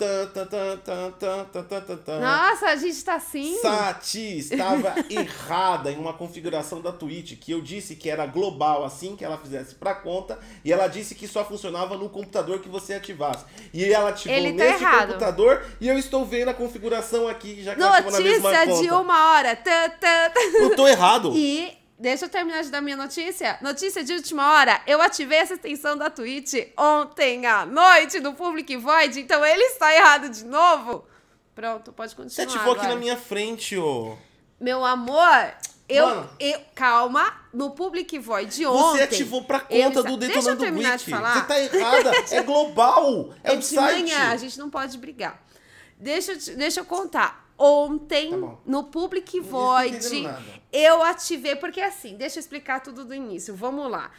[SPEAKER 2] Nossa, a gente tá assim.
[SPEAKER 1] Sati estava (laughs) errada em uma configuração da Twitch que eu disse que era global assim que ela fizesse para conta e ela disse que só funcionava no computador que você ativasse. E ela ativou
[SPEAKER 2] Ele tá
[SPEAKER 1] nesse
[SPEAKER 2] errado.
[SPEAKER 1] computador e eu estou vendo a configuração aqui já que ela ativou na mesma
[SPEAKER 2] Notícia
[SPEAKER 1] conta.
[SPEAKER 2] de uma hora. Tã, tã, tã.
[SPEAKER 1] Eu tô errado.
[SPEAKER 2] E deixa eu terminar de dar minha notícia. Notícia de última hora. Eu ativei essa extensão da Twitch ontem à noite no Public Void, então ele está errado de novo. Pronto, pode
[SPEAKER 1] Você
[SPEAKER 2] continuar.
[SPEAKER 1] ativou aqui
[SPEAKER 2] agora.
[SPEAKER 1] na minha frente, ô.
[SPEAKER 2] Meu amor, eu,
[SPEAKER 1] Mano.
[SPEAKER 2] eu. Calma, no Public Void de ontem.
[SPEAKER 1] Você ativou pra conta do
[SPEAKER 2] Deixa eu
[SPEAKER 1] Detonando
[SPEAKER 2] terminar
[SPEAKER 1] Wiki.
[SPEAKER 2] de falar.
[SPEAKER 1] Você tá errada. (laughs) É global. É,
[SPEAKER 2] É
[SPEAKER 1] um
[SPEAKER 2] de
[SPEAKER 1] site.
[SPEAKER 2] manhã, a gente não pode brigar. Deixa, deixa eu contar. Ontem,
[SPEAKER 1] Tá
[SPEAKER 2] no Public Void, eu ativei, porque assim, deixa eu explicar tudo do início. Vamos lá.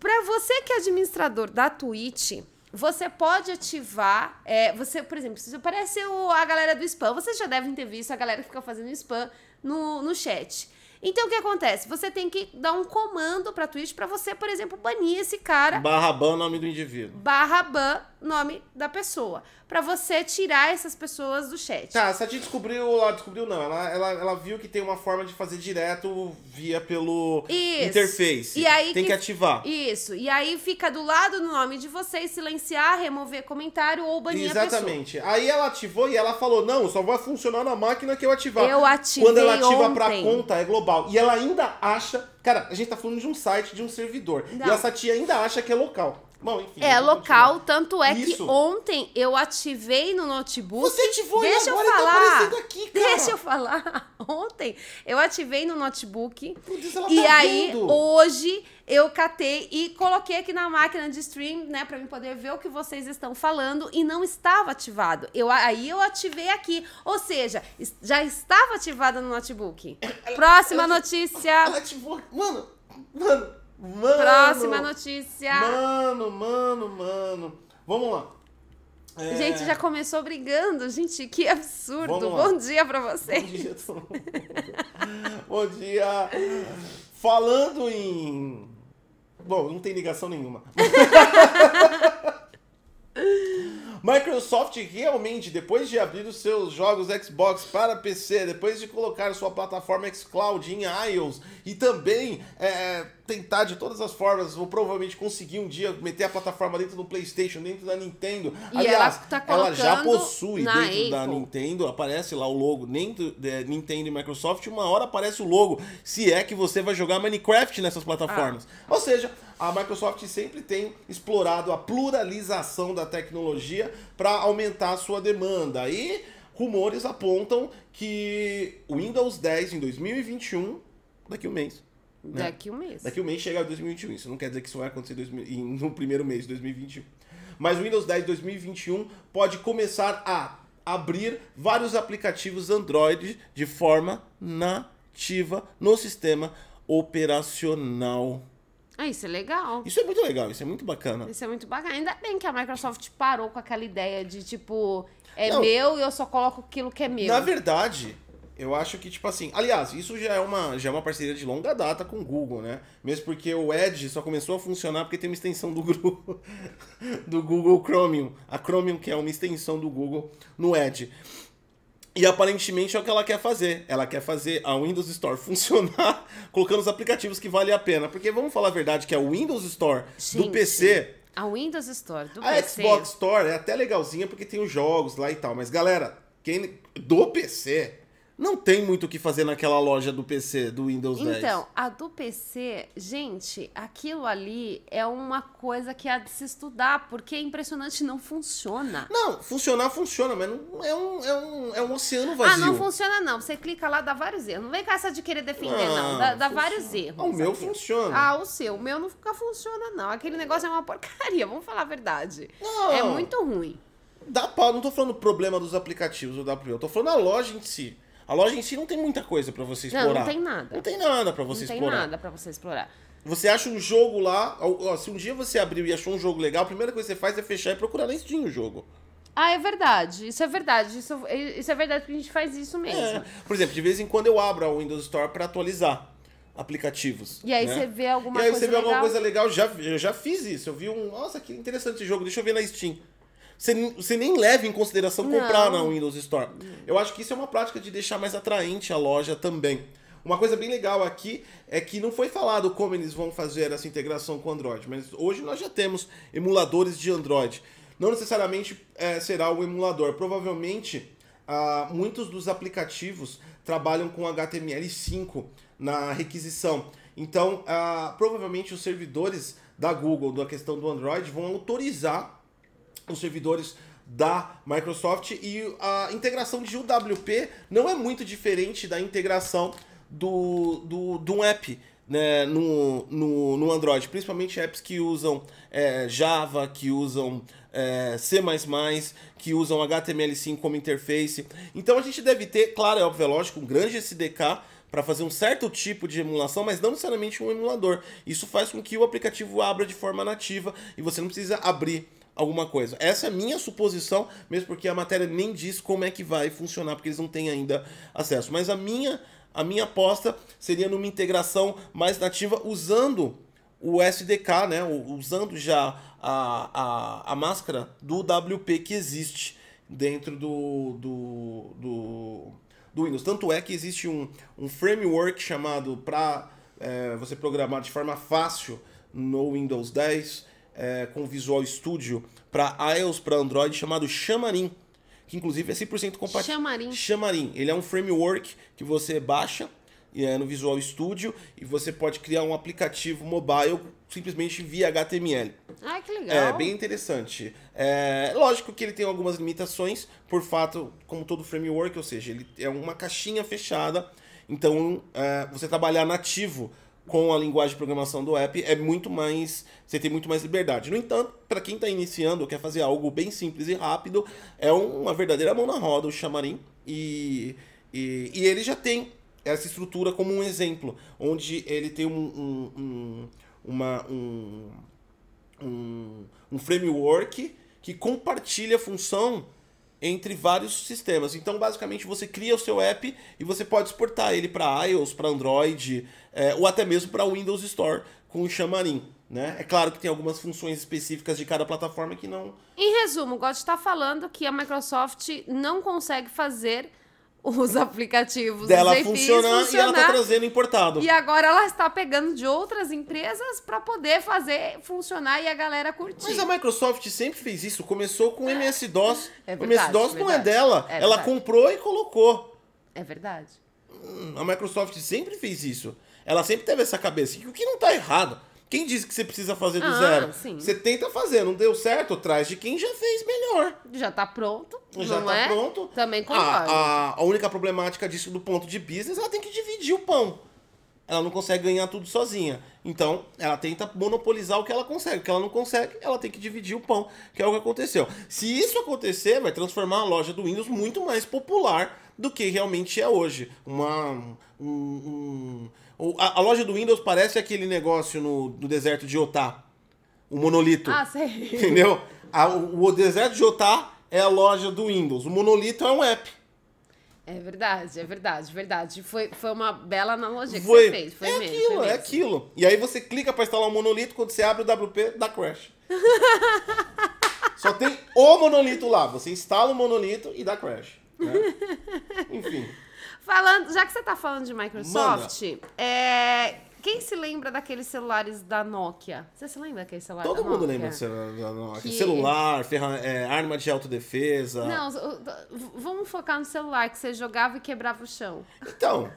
[SPEAKER 2] Pra você que é administrador da Twitch, você pode ativar. é, você, por exemplo, se aparece o- a galera do spam, vocês já devem ter visto a galera que fica fazendo spam no, no chat. Então o que acontece? Você tem que dar um comando pra Twitch pra você, por exemplo, banir esse cara
[SPEAKER 1] Barra ban o nome do indivíduo.
[SPEAKER 2] barra ban, nome da pessoa. Pra você tirar essas pessoas do chat.
[SPEAKER 1] Tá, a Sati descobriu, ela descobriu não, ela, ela, ela viu que tem uma forma de fazer direto via pelo
[SPEAKER 2] Isso.
[SPEAKER 1] interface.
[SPEAKER 2] E aí
[SPEAKER 1] tem que,
[SPEAKER 2] que-
[SPEAKER 1] ativar.
[SPEAKER 2] Isso. E aí fica do lado do nome de vocês, silenciar, remover comentário ou banir a pessoa.
[SPEAKER 1] Exatamente. Aí ela ativou e ela falou: não, só vai funcionar na máquina que eu ativar.
[SPEAKER 2] Eu ativei
[SPEAKER 1] Quando ela ativa pra
[SPEAKER 2] ontem.
[SPEAKER 1] conta, é global. E ela ainda acha. Cara, a gente tá falando de um site, de um servidor.
[SPEAKER 2] Não.
[SPEAKER 1] E a Sati ainda acha que é local. Bom, enfim.
[SPEAKER 2] É local, tanto é que
[SPEAKER 1] Isso.
[SPEAKER 2] ontem eu ativei no notebook.
[SPEAKER 1] Você ativou e
[SPEAKER 2] Deixa eu
[SPEAKER 1] agora tá
[SPEAKER 2] falar.
[SPEAKER 1] aparecendo aqui, cara.
[SPEAKER 2] Deixa eu falar. (laughs) Ontem eu ativei no notebook.
[SPEAKER 1] Putz, ela
[SPEAKER 2] E
[SPEAKER 1] tá
[SPEAKER 2] aí,
[SPEAKER 1] vendo.
[SPEAKER 2] hoje, eu catei e coloquei aqui na máquina de stream, né, pra mim poder ver o que vocês estão falando e não estava ativado. Eu, aí eu ativei aqui. Ou seja, já estava ativado no notebook. (coughs) Próxima
[SPEAKER 1] ela-
[SPEAKER 2] notícia.
[SPEAKER 1] Ela ativou. Mano, mano, mano.
[SPEAKER 2] Próxima notícia.
[SPEAKER 1] Mano, mano, mano. Vamos lá. É,
[SPEAKER 2] Gente, já começou brigando. Gente, que absurdo. Bom dia pra
[SPEAKER 1] Bom
[SPEAKER 2] vocês.
[SPEAKER 1] dia, (laughs) todo mundo. Bom dia. Falando em. Bom, não tem ligação nenhuma. (laughs) Microsoft realmente, depois de abrir os seus jogos Xbox para PC, depois de colocar sua plataforma xCloud em iOS e também é, tentar de todas as formas, ou provavelmente conseguir um dia meter a plataforma dentro do PlayStation, dentro da Nintendo.
[SPEAKER 2] E
[SPEAKER 1] Aliás,
[SPEAKER 2] ela tá
[SPEAKER 1] ela já possui dentro da
[SPEAKER 2] Apple.
[SPEAKER 1] Nintendo, aparece lá o logo dentro de Nintendo e Microsoft, uma hora aparece o logo, se é que você vai jogar Minecraft nessas plataformas.
[SPEAKER 2] Ah.
[SPEAKER 1] Ou seja, a Microsoft sempre tem explorado a pluralização da tecnologia para aumentar a sua demanda. E rumores apontam que o Windows 10 em 2021, daqui a um mês, né?
[SPEAKER 2] Daqui um mês.
[SPEAKER 1] Daqui um mês chega 2021. Isso não quer dizer que isso vai acontecer em 2000 em- no primeiro mês de 2021. Mas o Windows 10 2021 pode começar a abrir vários aplicativos Android de forma nativa no sistema operacional.
[SPEAKER 2] Ah, isso é legal.
[SPEAKER 1] Isso é muito legal, isso é muito bacana.
[SPEAKER 2] Isso é muito bacana. Ainda bem que a Microsoft parou com aquela ideia de tipo, é
[SPEAKER 1] Não.
[SPEAKER 2] meu e eu só coloco aquilo que é meu.
[SPEAKER 1] Na verdade, Eu acho que, tipo assim, aliás, isso já é uma, já é uma parceria de longa data com o Google, né? Mesmo porque o Edge só começou a funcionar porque tem uma extensão do Google, (laughs) do Google Chromium. A Chromium, que é uma extensão do Google no Edge. E aparentemente é o que ela quer fazer. Ela quer fazer a Windows Store (laughs) funcionar colocando os aplicativos que valem a pena. Porque vamos falar a verdade que a Windows Store do
[SPEAKER 2] Gente,
[SPEAKER 1] PC,
[SPEAKER 2] A Windows Store do
[SPEAKER 1] a
[SPEAKER 2] PC.
[SPEAKER 1] Xbox Store é até legalzinha porque tem os jogos lá e tal. Mas galera, quem do PC não tem muito o que fazer naquela loja do PC do Windows 10.
[SPEAKER 2] Então, a do PC, gente, aquilo ali é uma coisa que há de se estudar, porque é impressionante, não funciona.
[SPEAKER 1] Não, funcionar funciona, mas não é um, é um, é um oceano vazio.
[SPEAKER 2] Ah, não funciona não. Você clica lá, dá vários erros. Não vem com essa de querer defender,
[SPEAKER 1] Não,
[SPEAKER 2] não. Dá, dá vários erros.
[SPEAKER 1] Ah, o meu
[SPEAKER 2] aqui.
[SPEAKER 1] funciona.
[SPEAKER 2] Ah, o seu. O meu nunca funciona, não. Aquele negócio é uma porcaria, (laughs) vamos falar a verdade.
[SPEAKER 1] Não.
[SPEAKER 2] É muito ruim.
[SPEAKER 1] Dá pau, não tô falando problema dos aplicativos do WP, eu tô falando a loja em si. A loja em si não tem muita coisa pra você
[SPEAKER 2] Não,
[SPEAKER 1] explorar.
[SPEAKER 2] não tem nada.
[SPEAKER 1] Não tem nada pra você
[SPEAKER 2] não tem
[SPEAKER 1] explorar.
[SPEAKER 2] nada pra você explorar.
[SPEAKER 1] Você acha um jogo lá, ó, se um dia você abriu e achou um jogo legal, a primeira coisa que você faz é fechar e procurar na Steam o jogo.
[SPEAKER 2] Ah, é verdade. Isso é verdade. Isso, isso é verdade porque a gente faz isso mesmo.
[SPEAKER 1] É. Por exemplo, de vez em quando eu abro a Windows Store pra atualizar aplicativos.
[SPEAKER 2] E aí
[SPEAKER 1] né?
[SPEAKER 2] você vê alguma
[SPEAKER 1] e aí
[SPEAKER 2] coisa
[SPEAKER 1] você vê alguma
[SPEAKER 2] legal.
[SPEAKER 1] coisa legal, já, eu já fiz isso. Eu vi um, nossa, que interessante esse jogo, deixa eu ver na Steam. Você, nem- você nem leva em consideração comprar
[SPEAKER 2] Não.
[SPEAKER 1] na Windows Store. Eu acho que isso é uma prática de deixar mais atraente a loja também. Uma coisa bem legal aqui é que não foi falado como eles vão fazer essa integração com o Android, mas hoje nós já temos emuladores de Android. Não necessariamente eh, será o emulador, provavelmente ah, muitos dos aplicativos trabalham com HTML5 na requisição. Então, ah, provavelmente os servidores da Google, da questão do Android, vão autorizar os servidores da Microsoft e a integração de UWP não é muito diferente da integração do, do, do app né, no, no, no Android, principalmente apps que usam é, Java, que usam é, C++, que usam HTML5 como interface. Então a gente deve ter, claro, é óbvio, é lógico, um grande SDK para fazer um certo tipo de emulação, mas não necessariamente um emulador. Isso faz com que o aplicativo abra de forma nativa e você não precisa abrir alguma coisa. Essa é a minha suposição, mesmo porque a matéria nem diz como é que vai funcionar, porque eles não têm ainda acesso. Mas a minha, a minha aposta seria numa integração mais nativa usando o SDK, né? Usando já a, a, a máscara do WP que existe dentro do, do, do, do Windows. Tanto é que existe um, um framework chamado para você programar de forma fácil no Windows 10 é, com Visual Studio para iOS, para Android, chamado Xamarin, que inclusive é 100% compatível.
[SPEAKER 2] Xamarin.
[SPEAKER 1] Xamarin, ele é um framework que você baixa e é no Visual Studio e você pode criar um aplicativo mobile simplesmente via HTML.
[SPEAKER 2] Ah, que legal.
[SPEAKER 1] É bem interessante. É, lógico que ele tem algumas limitações por fato, como todo framework, ou seja, ele é uma caixinha fechada. Então, é, você trabalhar nativo com a linguagem de programação do app é muito mais. Você tem muito mais liberdade. No entanto, para quem está iniciando quer fazer algo bem simples e rápido, é um- uma verdadeira mão na roda o Xamarin. E, e, e ele já tem essa estrutura como um exemplo, onde ele tem um, um, um- uma, um, um, um framework que compartilha a função entre vários sistemas. Então, basicamente, você cria o seu app e você pode exportar ele para iOS, para Android, é, ou até mesmo para Windows Store com o Xamarin. Né? É claro que tem algumas funções específicas de cada plataforma que não.
[SPEAKER 2] Em resumo, o God está falando que a Microsoft não consegue fazer os (laughs) aplicativos
[SPEAKER 1] dela
[SPEAKER 2] os APIs
[SPEAKER 1] funcionar, e ela tá trazendo importado.
[SPEAKER 2] E agora ela está pegando de outras empresas para poder fazer funcionar e a galera curtir.
[SPEAKER 1] Mas a Microsoft sempre fez isso. Começou com o MS-DOS.
[SPEAKER 2] É verdade,
[SPEAKER 1] MS-DOS não é dela.
[SPEAKER 2] É
[SPEAKER 1] ela comprou e colocou.
[SPEAKER 2] É verdade.
[SPEAKER 1] Hum, A Microsoft sempre fez isso. Ela sempre teve essa cabeça. E o que não tá errado? Quem disse que você precisa fazer do
[SPEAKER 2] Ah,
[SPEAKER 1] zero?
[SPEAKER 2] sim.
[SPEAKER 1] Você tenta fazer, não deu certo, traz de quem já fez melhor.
[SPEAKER 2] Já tá pronto,
[SPEAKER 1] Já
[SPEAKER 2] não
[SPEAKER 1] tá
[SPEAKER 2] é?
[SPEAKER 1] pronto.
[SPEAKER 2] Também concordo.
[SPEAKER 1] A, a, a única problemática disso do ponto de business, ela tem que dividir o pão. Ela não consegue ganhar tudo sozinha. Então, ela tenta monopolizar o que ela consegue. O que ela não consegue, ela tem que dividir o pão, que é o que aconteceu. Se isso acontecer, vai transformar a loja do Windows muito mais popular do que realmente é hoje. Uma. Um, um- a, a loja do Windows parece aquele negócio no, no deserto de Otá. O monolito.
[SPEAKER 2] Ah, sei. (laughs)
[SPEAKER 1] Entendeu? A- o, o deserto de Otá é a loja do Windows. O monolito é um app.
[SPEAKER 2] É verdade, é verdade, verdade. Foi, foi uma bela analogia que
[SPEAKER 1] Foi,
[SPEAKER 2] você fez. Foi
[SPEAKER 1] é
[SPEAKER 2] mesmo,
[SPEAKER 1] aquilo, é
[SPEAKER 2] mesmo.
[SPEAKER 1] aquilo. E aí você clica pra instalar o monolito, quando você abre o WP, dá crash. (laughs) Só tem o monolito lá. Você instala o monolito e dá crash. né? Enfim.
[SPEAKER 2] Falando, já que você tá falando de Microsoft, é, quem se lembra daqueles celulares da Nokia? Você se lembra daquele celular
[SPEAKER 1] Todo
[SPEAKER 2] da
[SPEAKER 1] mundo
[SPEAKER 2] Nokia?
[SPEAKER 1] lembra do celular, da Nokia.
[SPEAKER 2] Que-
[SPEAKER 1] Celular, ferra- é, arma de autodefesa.
[SPEAKER 2] Não, o- vamos focar no celular que você jogava e quebrava o chão.
[SPEAKER 1] Então,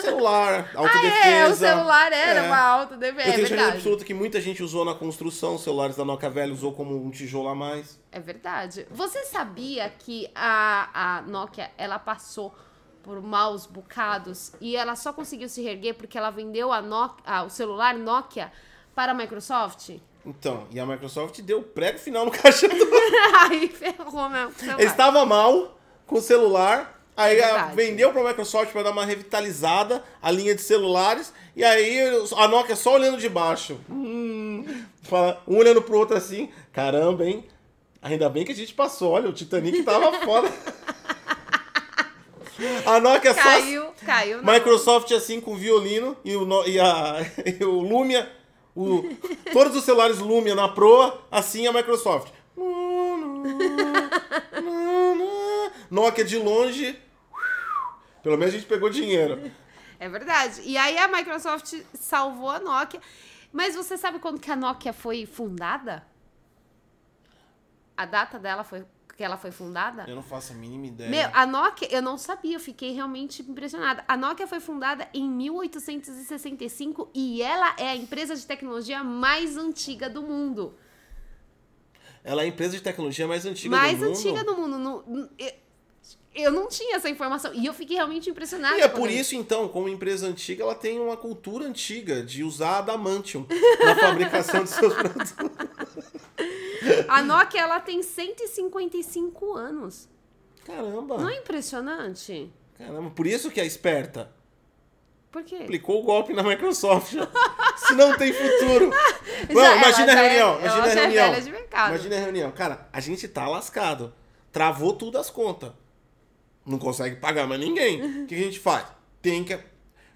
[SPEAKER 1] celular, (laughs)
[SPEAKER 2] Ah,
[SPEAKER 1] autodefesa.
[SPEAKER 2] é, o celular era
[SPEAKER 1] É.
[SPEAKER 2] uma alta defesa.
[SPEAKER 1] Eu
[SPEAKER 2] É
[SPEAKER 1] tenho certeza
[SPEAKER 2] verdade.
[SPEAKER 1] absoluta que muita gente usou na construção, os celulares da Nokia velha usou como um tijolo a mais.
[SPEAKER 2] É verdade. Você sabia que a, a Nokia, ela passou por maus bocados e ela só conseguiu se reerguer porque ela vendeu a Nokia, ah, o celular Nokia para a Microsoft?
[SPEAKER 1] Então, e a Microsoft deu prego final no (laughs) caixa do... (laughs)
[SPEAKER 2] Aí ferrou mesmo.
[SPEAKER 1] estava mal com o celular, aí
[SPEAKER 2] É
[SPEAKER 1] vendeu para a Microsoft para dar uma revitalizada a linha de celulares, e aí a Nokia só olhando de baixo. Hum, um olhando pro outro assim, caramba, hein? Ainda bem que a gente passou, olha, o Titanic tava foda. (laughs) A Nokia só
[SPEAKER 2] Caiu, caiu. não.
[SPEAKER 1] Microsoft assim com o violino e o, e a, (laughs) e o Lumia, o, todos os celulares Lumia na proa, assim a Microsoft. Nokia de longe. Pelo menos a gente pegou dinheiro.
[SPEAKER 2] É verdade. E aí a Microsoft salvou a Nokia. Mas você sabe quando que a Nokia foi fundada? A data dela foi que ela foi fundada?
[SPEAKER 1] Eu não faço a mínima ideia.
[SPEAKER 2] Meu, a Nokia, eu não sabia, eu fiquei realmente impressionada. A Nokia foi fundada em 1865 e ela é a empresa de tecnologia mais antiga do mundo.
[SPEAKER 1] Ela é a empresa de tecnologia mais antiga
[SPEAKER 2] mais
[SPEAKER 1] do mundo.
[SPEAKER 2] antiga do mundo. Não- não- eu, eu não tinha essa informação e eu fiquei realmente impressionada.
[SPEAKER 1] E é por isso, então, como empresa antiga, ela tem uma cultura antiga de usar adamantium (laughs) na fabricação de seus produtos. (laughs)
[SPEAKER 2] A Nokia, ela tem 155 anos.
[SPEAKER 1] Caramba!
[SPEAKER 2] Não é impressionante?
[SPEAKER 1] Caramba, por isso que é esperta.
[SPEAKER 2] Por quê?
[SPEAKER 1] Aplicou o golpe na Microsoft. (laughs) Se não tem futuro. (laughs)
[SPEAKER 2] Ela
[SPEAKER 1] imagina a
[SPEAKER 2] é-
[SPEAKER 1] reunião.
[SPEAKER 2] ela
[SPEAKER 1] imagina a
[SPEAKER 2] é
[SPEAKER 1] reunião.
[SPEAKER 2] mercado.
[SPEAKER 1] Imagina a reunião. Cara, a gente tá lascado. Travou tudo as contas. Não consegue pagar mais ninguém. O que a gente faz? Tem que. O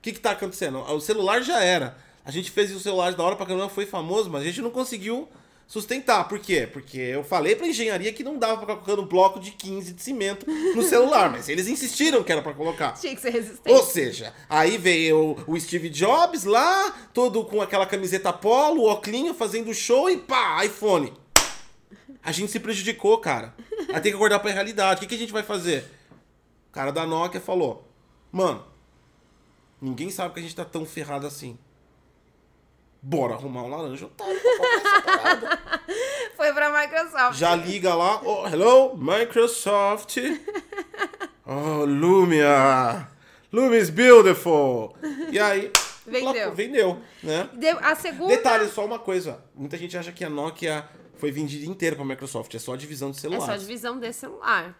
[SPEAKER 1] que, que tá acontecendo? O celular já era. A gente fez os celulares da hora pra caramba, foi famoso, mas a gente não conseguiu sustentar. Por quê? Porque eu falei pra engenharia que não dava pra ficar colocando bloco de 15 de cimento no celular, mas eles insistiram que era pra colocar.
[SPEAKER 2] Tinha que ser resistente.
[SPEAKER 1] Ou seja, aí veio o, o Steve Jobs lá, todo com aquela camiseta polo, o oclinho, fazendo show e pá, iPhone. A gente se prejudicou, cara. Aí tem que acordar pra realidade. O que, que a gente vai fazer? O cara da Nokia falou: Mano, ninguém sabe que a gente tá tão ferrado assim. Bora arrumar um laranja (laughs) otário pra.
[SPEAKER 2] Foi pra Microsoft.
[SPEAKER 1] Já liga lá, oh, hello, Microsoft. Oh, Lumia. Lumia is beautiful. E aí,
[SPEAKER 2] Vendeu.
[SPEAKER 1] vendeu, né?
[SPEAKER 2] Deu- a segunda.
[SPEAKER 1] Detalhe, só uma coisa. Muita gente acha que a Nokia foi vendida inteira pra Microsoft. É só a divisão de
[SPEAKER 2] É
[SPEAKER 1] celulares.
[SPEAKER 2] só a divisão desse celular.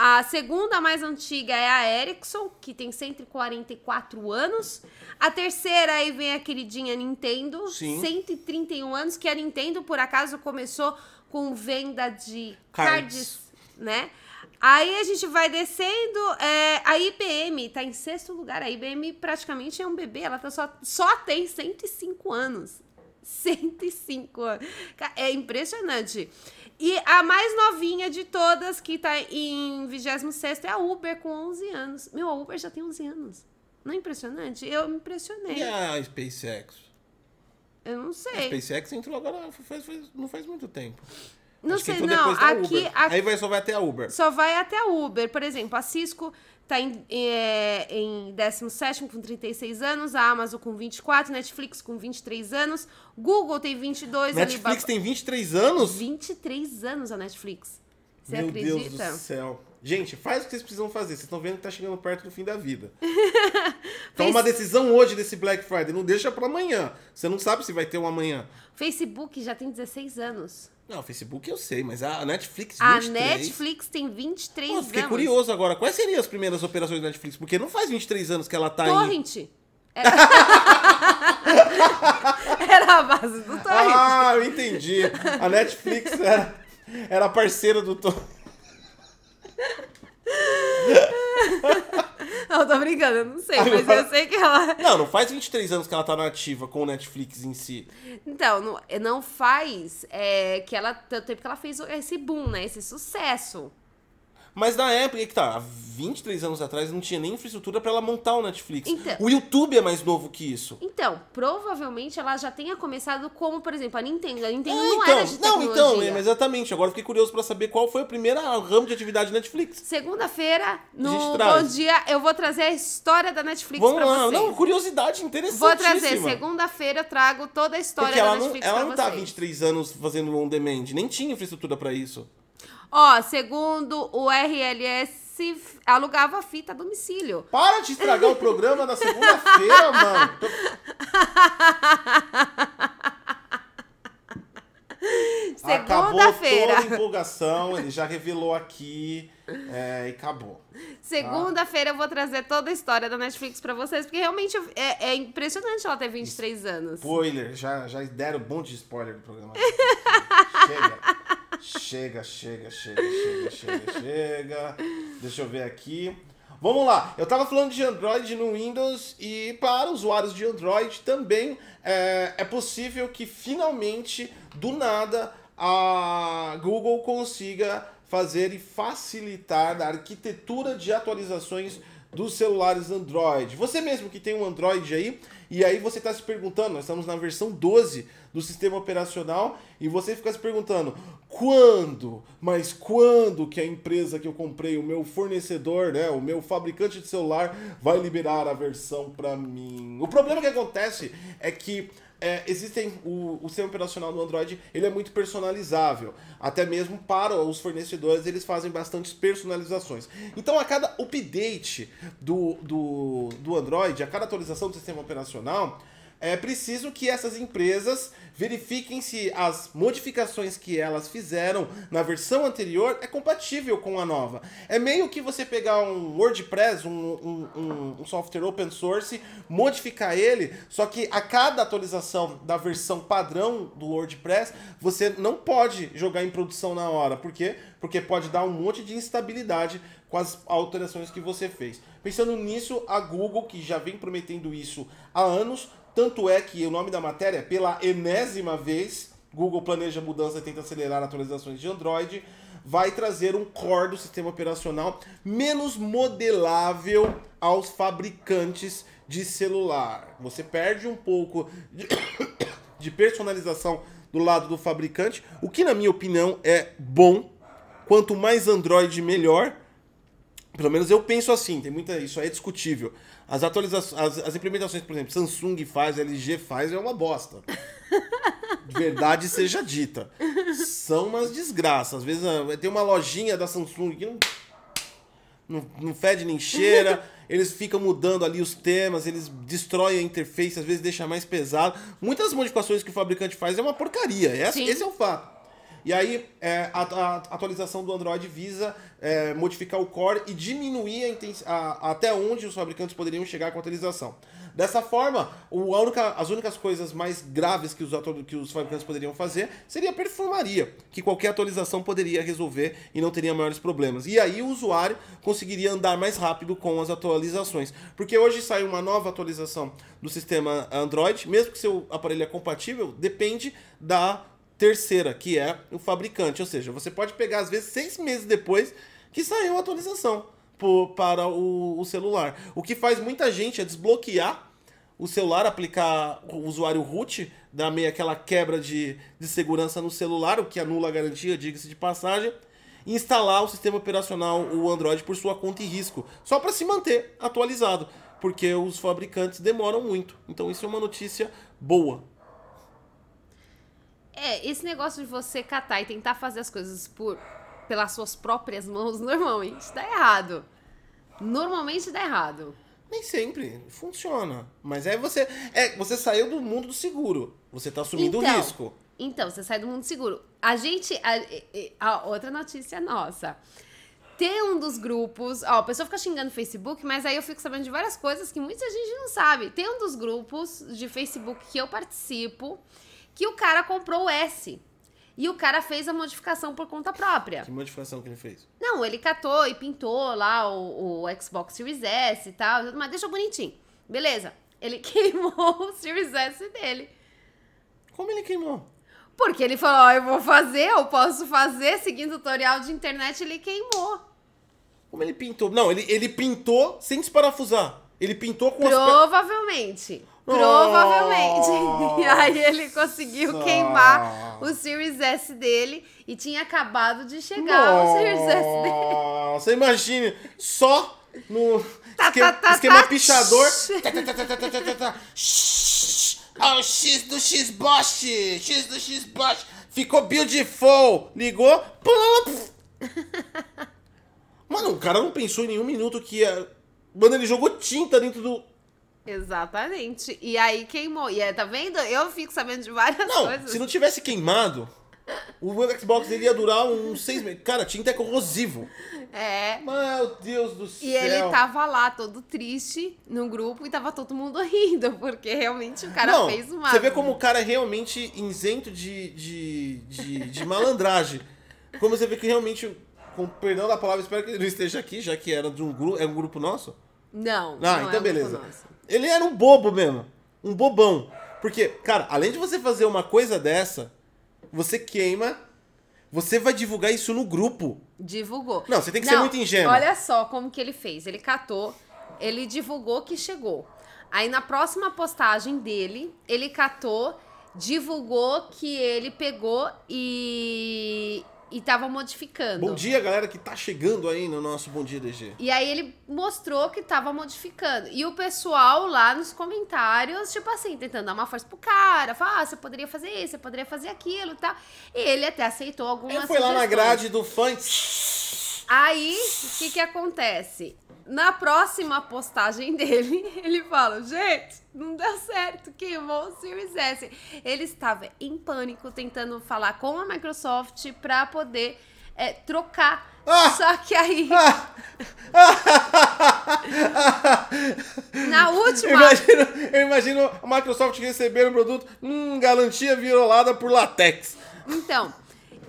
[SPEAKER 2] A segunda mais antiga é a Ericsson, que tem 144 anos. A terceira aí vem a queridinha Nintendo,
[SPEAKER 1] Sim.
[SPEAKER 2] 131 anos, que a Nintendo, por acaso, começou com venda de
[SPEAKER 1] Cards.
[SPEAKER 2] cards, né? Aí a gente vai descendo. é, a IBM tá em sexto lugar. A IBM praticamente é um bebê. Ela tá só, só tem 105 anos. (laughs) 105 anos. É impressionante. E a mais novinha de todas, que tá em 26 é a Uber, com 11 anos. Meu, a Uber já tem 11 anos. Não é impressionante? Eu me impressionei.
[SPEAKER 1] E a SpaceX?
[SPEAKER 2] Eu não
[SPEAKER 1] A
[SPEAKER 2] sei.
[SPEAKER 1] SpaceX entrou agora faz, faz- não faz muito tempo.
[SPEAKER 2] Não
[SPEAKER 1] Acho
[SPEAKER 2] sei, não. Aqui, aqui
[SPEAKER 1] Aí vai, só vai até a Uber.
[SPEAKER 2] só vai até a Uber. Por exemplo, a Cisco tá em, é, em 17 com 36 anos, a Amazon com 24, Netflix com 23 anos, Google tem 22,
[SPEAKER 1] Netflix
[SPEAKER 2] Alibaba...
[SPEAKER 1] tem 23 anos?
[SPEAKER 2] 23 anos a Netflix. Você
[SPEAKER 1] Meu
[SPEAKER 2] acredita?
[SPEAKER 1] Deus do céu. Gente, faz o que vocês precisam fazer. Vocês estão vendo que tá chegando perto do fim da vida. (laughs) Toma uma decisão hoje desse Black Friday. Não deixa pra amanhã. Você não sabe se vai ter um amanhã.
[SPEAKER 2] Facebook já tem 16 anos.
[SPEAKER 1] Não, o Facebook eu sei, mas a Netflix 23...
[SPEAKER 2] A Netflix tem 23
[SPEAKER 1] Pô, fiquei
[SPEAKER 2] anos.
[SPEAKER 1] curioso agora. Quais seriam as primeiras operações da Netflix? Porque não faz 23 anos que ela tá em...
[SPEAKER 2] Torrent. Era... (laughs) Era a base do Torrent.
[SPEAKER 1] Ah, eu entendi. A Netflix era, era parceira do Tom. (laughs) (laughs)
[SPEAKER 2] Não, tô brincando, eu não sei, mas eu sei que ela. (laughs)
[SPEAKER 1] Não, não faz 23 anos que ela tá na ativa com o Netflix em si.
[SPEAKER 2] Então, não, não faz é, que ela. Tanto tempo que ela fez esse boom, né? Esse sucesso.
[SPEAKER 1] Mas na época que tá, há 23 anos atrás não tinha nem infraestrutura pra ela montar o Netflix.
[SPEAKER 2] Então.
[SPEAKER 1] O YouTube é mais novo que isso.
[SPEAKER 2] Então, provavelmente ela já tenha começado como, por exemplo, a Nintendo. A Nintendo
[SPEAKER 1] É,
[SPEAKER 2] não
[SPEAKER 1] então,
[SPEAKER 2] era de
[SPEAKER 1] não, então, é, exatamente. Agora eu fiquei curioso pra saber qual foi o primeiro ramo de atividade Netflix.
[SPEAKER 2] Segunda-feira, no Bom. Dia, eu vou trazer a história da Netflix
[SPEAKER 1] Vamos
[SPEAKER 2] pra
[SPEAKER 1] lá,
[SPEAKER 2] vocês.
[SPEAKER 1] não, curiosidade interessante.
[SPEAKER 2] Vou trazer, segunda-feira eu trago toda a história
[SPEAKER 1] Porque ela
[SPEAKER 2] da
[SPEAKER 1] não,
[SPEAKER 2] Netflix
[SPEAKER 1] ela
[SPEAKER 2] pra
[SPEAKER 1] não tá há
[SPEAKER 2] vocês.
[SPEAKER 1] 23 anos fazendo on demand, nem tinha infraestrutura pra isso.
[SPEAKER 2] Ó, segundo o RLS, alugava fita a domicílio.
[SPEAKER 1] Para de estragar o programa da segunda-feira, (laughs) mano. Tô- Acabou toda a
[SPEAKER 2] Segunda-feira.
[SPEAKER 1] empolgação, ele já revelou aqui é, e acabou.
[SPEAKER 2] Segunda-feira eu vou trazer toda a história da Netflix pra vocês, porque realmente é, é impressionante ela ter 23 anos.
[SPEAKER 1] Spoiler, já, já deram um monte de spoiler no programa. (laughs) chega, chega, chega, chega, chega, chega, chega. Deixa eu ver aqui. Vamos lá, eu tava falando de Android no Windows e para usuários de Android também é, é possível que finalmente, do nada, a Google consiga fazer e facilitar a arquitetura de atualizações dos celulares Android. Você mesmo que tem um Android aí, e aí você está se perguntando, nós estamos na versão 12 do sistema operacional, e você fica se perguntando, quando, mas quando que a empresa que eu comprei, o meu fornecedor, né, o meu fabricante de celular, vai liberar a versão para mim? O problema que acontece é que é, existem o, o sistema operacional do Android ele é muito personalizável. Até mesmo para os fornecedores eles fazem bastantes personalizações. Então a cada update do, do, do Android a cada atualização do sistema operacional é preciso que essas empresas verifiquem se as modificações que elas fizeram na versão anterior é compatível com a nova. É meio que você pegar um WordPress, um, um, um, software open source, modificar ele, só que a cada atualização da versão padrão do WordPress, você não pode jogar em produção na hora. Por quê? Porque pode dar um monte de instabilidade com as alterações que você fez. Pensando nisso, a Google, que já vem prometendo isso há anos, tanto é que o nome da matéria, pela enésima vez, Google planeja mudança e tenta acelerar atualizações de Android, vai trazer um core do sistema operacional menos modelável aos fabricantes de celular. Você perde um pouco de, (coughs) personalização do lado do fabricante, o que na minha opinião é bom. Quanto mais Android, melhor. Pelo menos eu penso assim, tem muita. Isso aí é discutível. As atualizações, as, as implementações, por exemplo, Samsung faz, LG faz, é uma bosta. (laughs) Verdade seja dita. São umas desgraças. Às vezes ah, tem uma lojinha da Samsung que não, não, não fede nem cheira. (laughs) Eles ficam mudando ali os temas, eles destroem a interface, às vezes deixa mais pesado. Muitas modificações que o fabricante faz é uma porcaria.
[SPEAKER 2] Sim.
[SPEAKER 1] esse é o fato. E aí, é, a, a atualização do Android visa é, modificar o core e diminuir a a- até onde os fabricantes poderiam chegar com a atualização. Dessa forma, o- única- as únicas coisas mais graves que os, que os fabricantes poderiam fazer seria a perfumaria, que qualquer atualização poderia resolver e não teria maiores problemas. E aí o usuário conseguiria andar mais rápido com as atualizações. Porque hoje sai uma nova atualização do sistema Android, mesmo que seu aparelho é compatível, depende da terceira, que é o fabricante. Ou seja, você pode pegar, às vezes, seis meses depois que saiu a atualização po- para o, o celular. O que faz muita gente é desbloquear o celular, aplicar o usuário root, dar meio aquela quebra de, de segurança no celular, o que anula a garantia, diga-se de passagem, e instalar o sistema operacional, o Android, por sua conta e risco, só para se manter atualizado, porque os fabricantes demoram muito. Então isso é uma notícia boa.
[SPEAKER 2] É, esse negócio de você catar e tentar fazer as coisas por pelas suas próprias mãos, (laughs) normalmente dá errado. Normalmente dá errado.
[SPEAKER 1] Nem sempre funciona. Mas aí você. É, você saiu do mundo do seguro. Você tá assumindo o
[SPEAKER 2] Então,
[SPEAKER 1] risco.
[SPEAKER 2] Então, você sai do mundo seguro. A gente. A, a outra notícia nossa. Tem um dos grupos. Ó, a pessoa fica xingando no Facebook, mas aí eu fico sabendo de várias coisas que muita gente não sabe. Tem um dos grupos de Facebook que eu participo que o cara comprou o S. E o cara fez a modificação por conta própria.
[SPEAKER 1] Que modificação que ele fez?
[SPEAKER 2] Não, ele catou e pintou lá o, o Xbox Series S e tal, mas deixou bonitinho. Beleza. Ele (laughs) queimou o Series S dele.
[SPEAKER 1] Como ele queimou?
[SPEAKER 2] Porque ele falou, ó, eu vou fazer, eu posso fazer, seguindo tutorial de internet, ele queimou.
[SPEAKER 1] Como ele pintou? Não, ele, ele pintou sem desparafusar. Ele pintou com as pe-
[SPEAKER 2] Provavelmente. Oh, (laughs) e aí ele conseguiu
[SPEAKER 1] nossa.
[SPEAKER 2] queimar o Series S dele e tinha acabado de chegar Nossa. o Series S dele.
[SPEAKER 1] Nossa, imagine, só no
[SPEAKER 2] tá,
[SPEAKER 1] esquema,
[SPEAKER 2] tá, tá,
[SPEAKER 1] esquema
[SPEAKER 2] tá.
[SPEAKER 1] pichador. Olha tá, tá, ah, o X do X Bosch! X do X Bosch! Ficou beautiful! Ligou? (laughs) Mano, o cara não pensou em nenhum minuto que ia. Mano, ele jogou tinta dentro do
[SPEAKER 2] Exatamente. E aí queimou. E aí, tá vendo? Eu fico sabendo de várias
[SPEAKER 1] Não,
[SPEAKER 2] coisas.
[SPEAKER 1] se não tivesse queimado, o Xbox ele ia durar uns seis meses. Cara, tinta é corrosivo.
[SPEAKER 2] É.
[SPEAKER 1] Meu Deus do céu.
[SPEAKER 2] E ele tava lá todo triste no grupo e tava todo mundo (laughs) rindo, porque realmente o cara
[SPEAKER 1] Não,
[SPEAKER 2] fez uma.
[SPEAKER 1] Você vê como o cara é realmente isento de, de, de, de malandragem. Como você vê que realmente, com perdão da palavra, espero que ele não esteja aqui, já que era de um grupo, é um grupo nosso.
[SPEAKER 2] Não.
[SPEAKER 1] Ah,
[SPEAKER 2] não
[SPEAKER 1] então
[SPEAKER 2] é um
[SPEAKER 1] beleza.
[SPEAKER 2] grupo nosso.
[SPEAKER 1] Ele era um bobo mesmo. Um bobão. Porque, cara, além de você fazer uma coisa dessa, você queima, você vai divulgar isso no grupo.
[SPEAKER 2] Divulgou.
[SPEAKER 1] Não, você tem que ser muito ingênuo.
[SPEAKER 2] Olha só como que ele fez. Ele catou, ele divulgou que chegou. Aí na próxima postagem dele, ele catou, divulgou que ele pegou e e tava modificando.
[SPEAKER 1] Bom dia, galera que tá chegando aí no nosso Bom Dia DG.
[SPEAKER 2] E aí ele mostrou que tava modificando. E o pessoal lá nos comentários, tipo assim, tentando dar uma força pro cara. Falar, ah, você poderia fazer isso, você poderia fazer aquilo e tal. E ele até aceitou algumas
[SPEAKER 1] Ele foi lá na
[SPEAKER 2] sugestões.
[SPEAKER 1] grade do fã.
[SPEAKER 2] Aí, o que que acontece? Na próxima postagem dele, (laughs) ele fala: Gente, não deu certo, queimou o Series S. Ele estava em pânico tentando falar com a Microsoft para poder é, trocar.
[SPEAKER 1] Ah!
[SPEAKER 2] Só que aí,
[SPEAKER 1] Ah! (laughs) (laughs)
[SPEAKER 2] na última.
[SPEAKER 1] Eu imagino, eu imagino a Microsoft receber um produto, hum, garantia virolada por latex.
[SPEAKER 2] Então,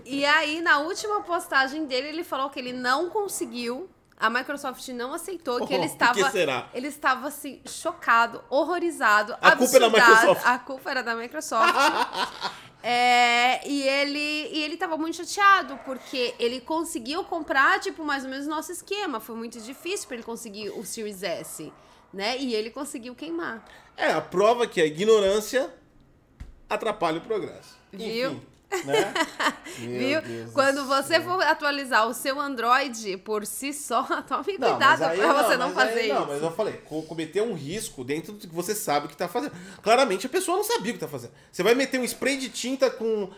[SPEAKER 2] e aí na última postagem dele, ele falou que ele não conseguiu. A Microsoft não aceitou, que
[SPEAKER 1] Oh,
[SPEAKER 2] ele estava.
[SPEAKER 1] que será?
[SPEAKER 2] Ele estava assim, chocado, horrorizado.
[SPEAKER 1] A culpa é da. Microsoft.
[SPEAKER 2] A culpa era da Microsoft. (laughs) É, e ele e ele tava muito chateado porque ele conseguiu comprar tipo mais ou menos o nosso esquema, foi muito difícil para ele conseguir o Series S, né? E ele conseguiu queimar.
[SPEAKER 1] É a prova que a ignorância atrapalha o progresso.
[SPEAKER 2] Viu?
[SPEAKER 1] Enfim, né? (laughs)
[SPEAKER 2] Viu?
[SPEAKER 1] Deus
[SPEAKER 2] Quando você
[SPEAKER 1] céu.
[SPEAKER 2] for atualizar o seu Android por si só, (laughs) tome cuidado pra você não, fazer
[SPEAKER 1] aí-
[SPEAKER 2] isso.
[SPEAKER 1] Não, mas eu falei, co- cometer um risco dentro do que você sabe o que tá fazendo. Claramente a pessoa não sabia o que tá fazendo. Você vai meter um spray de tinta com,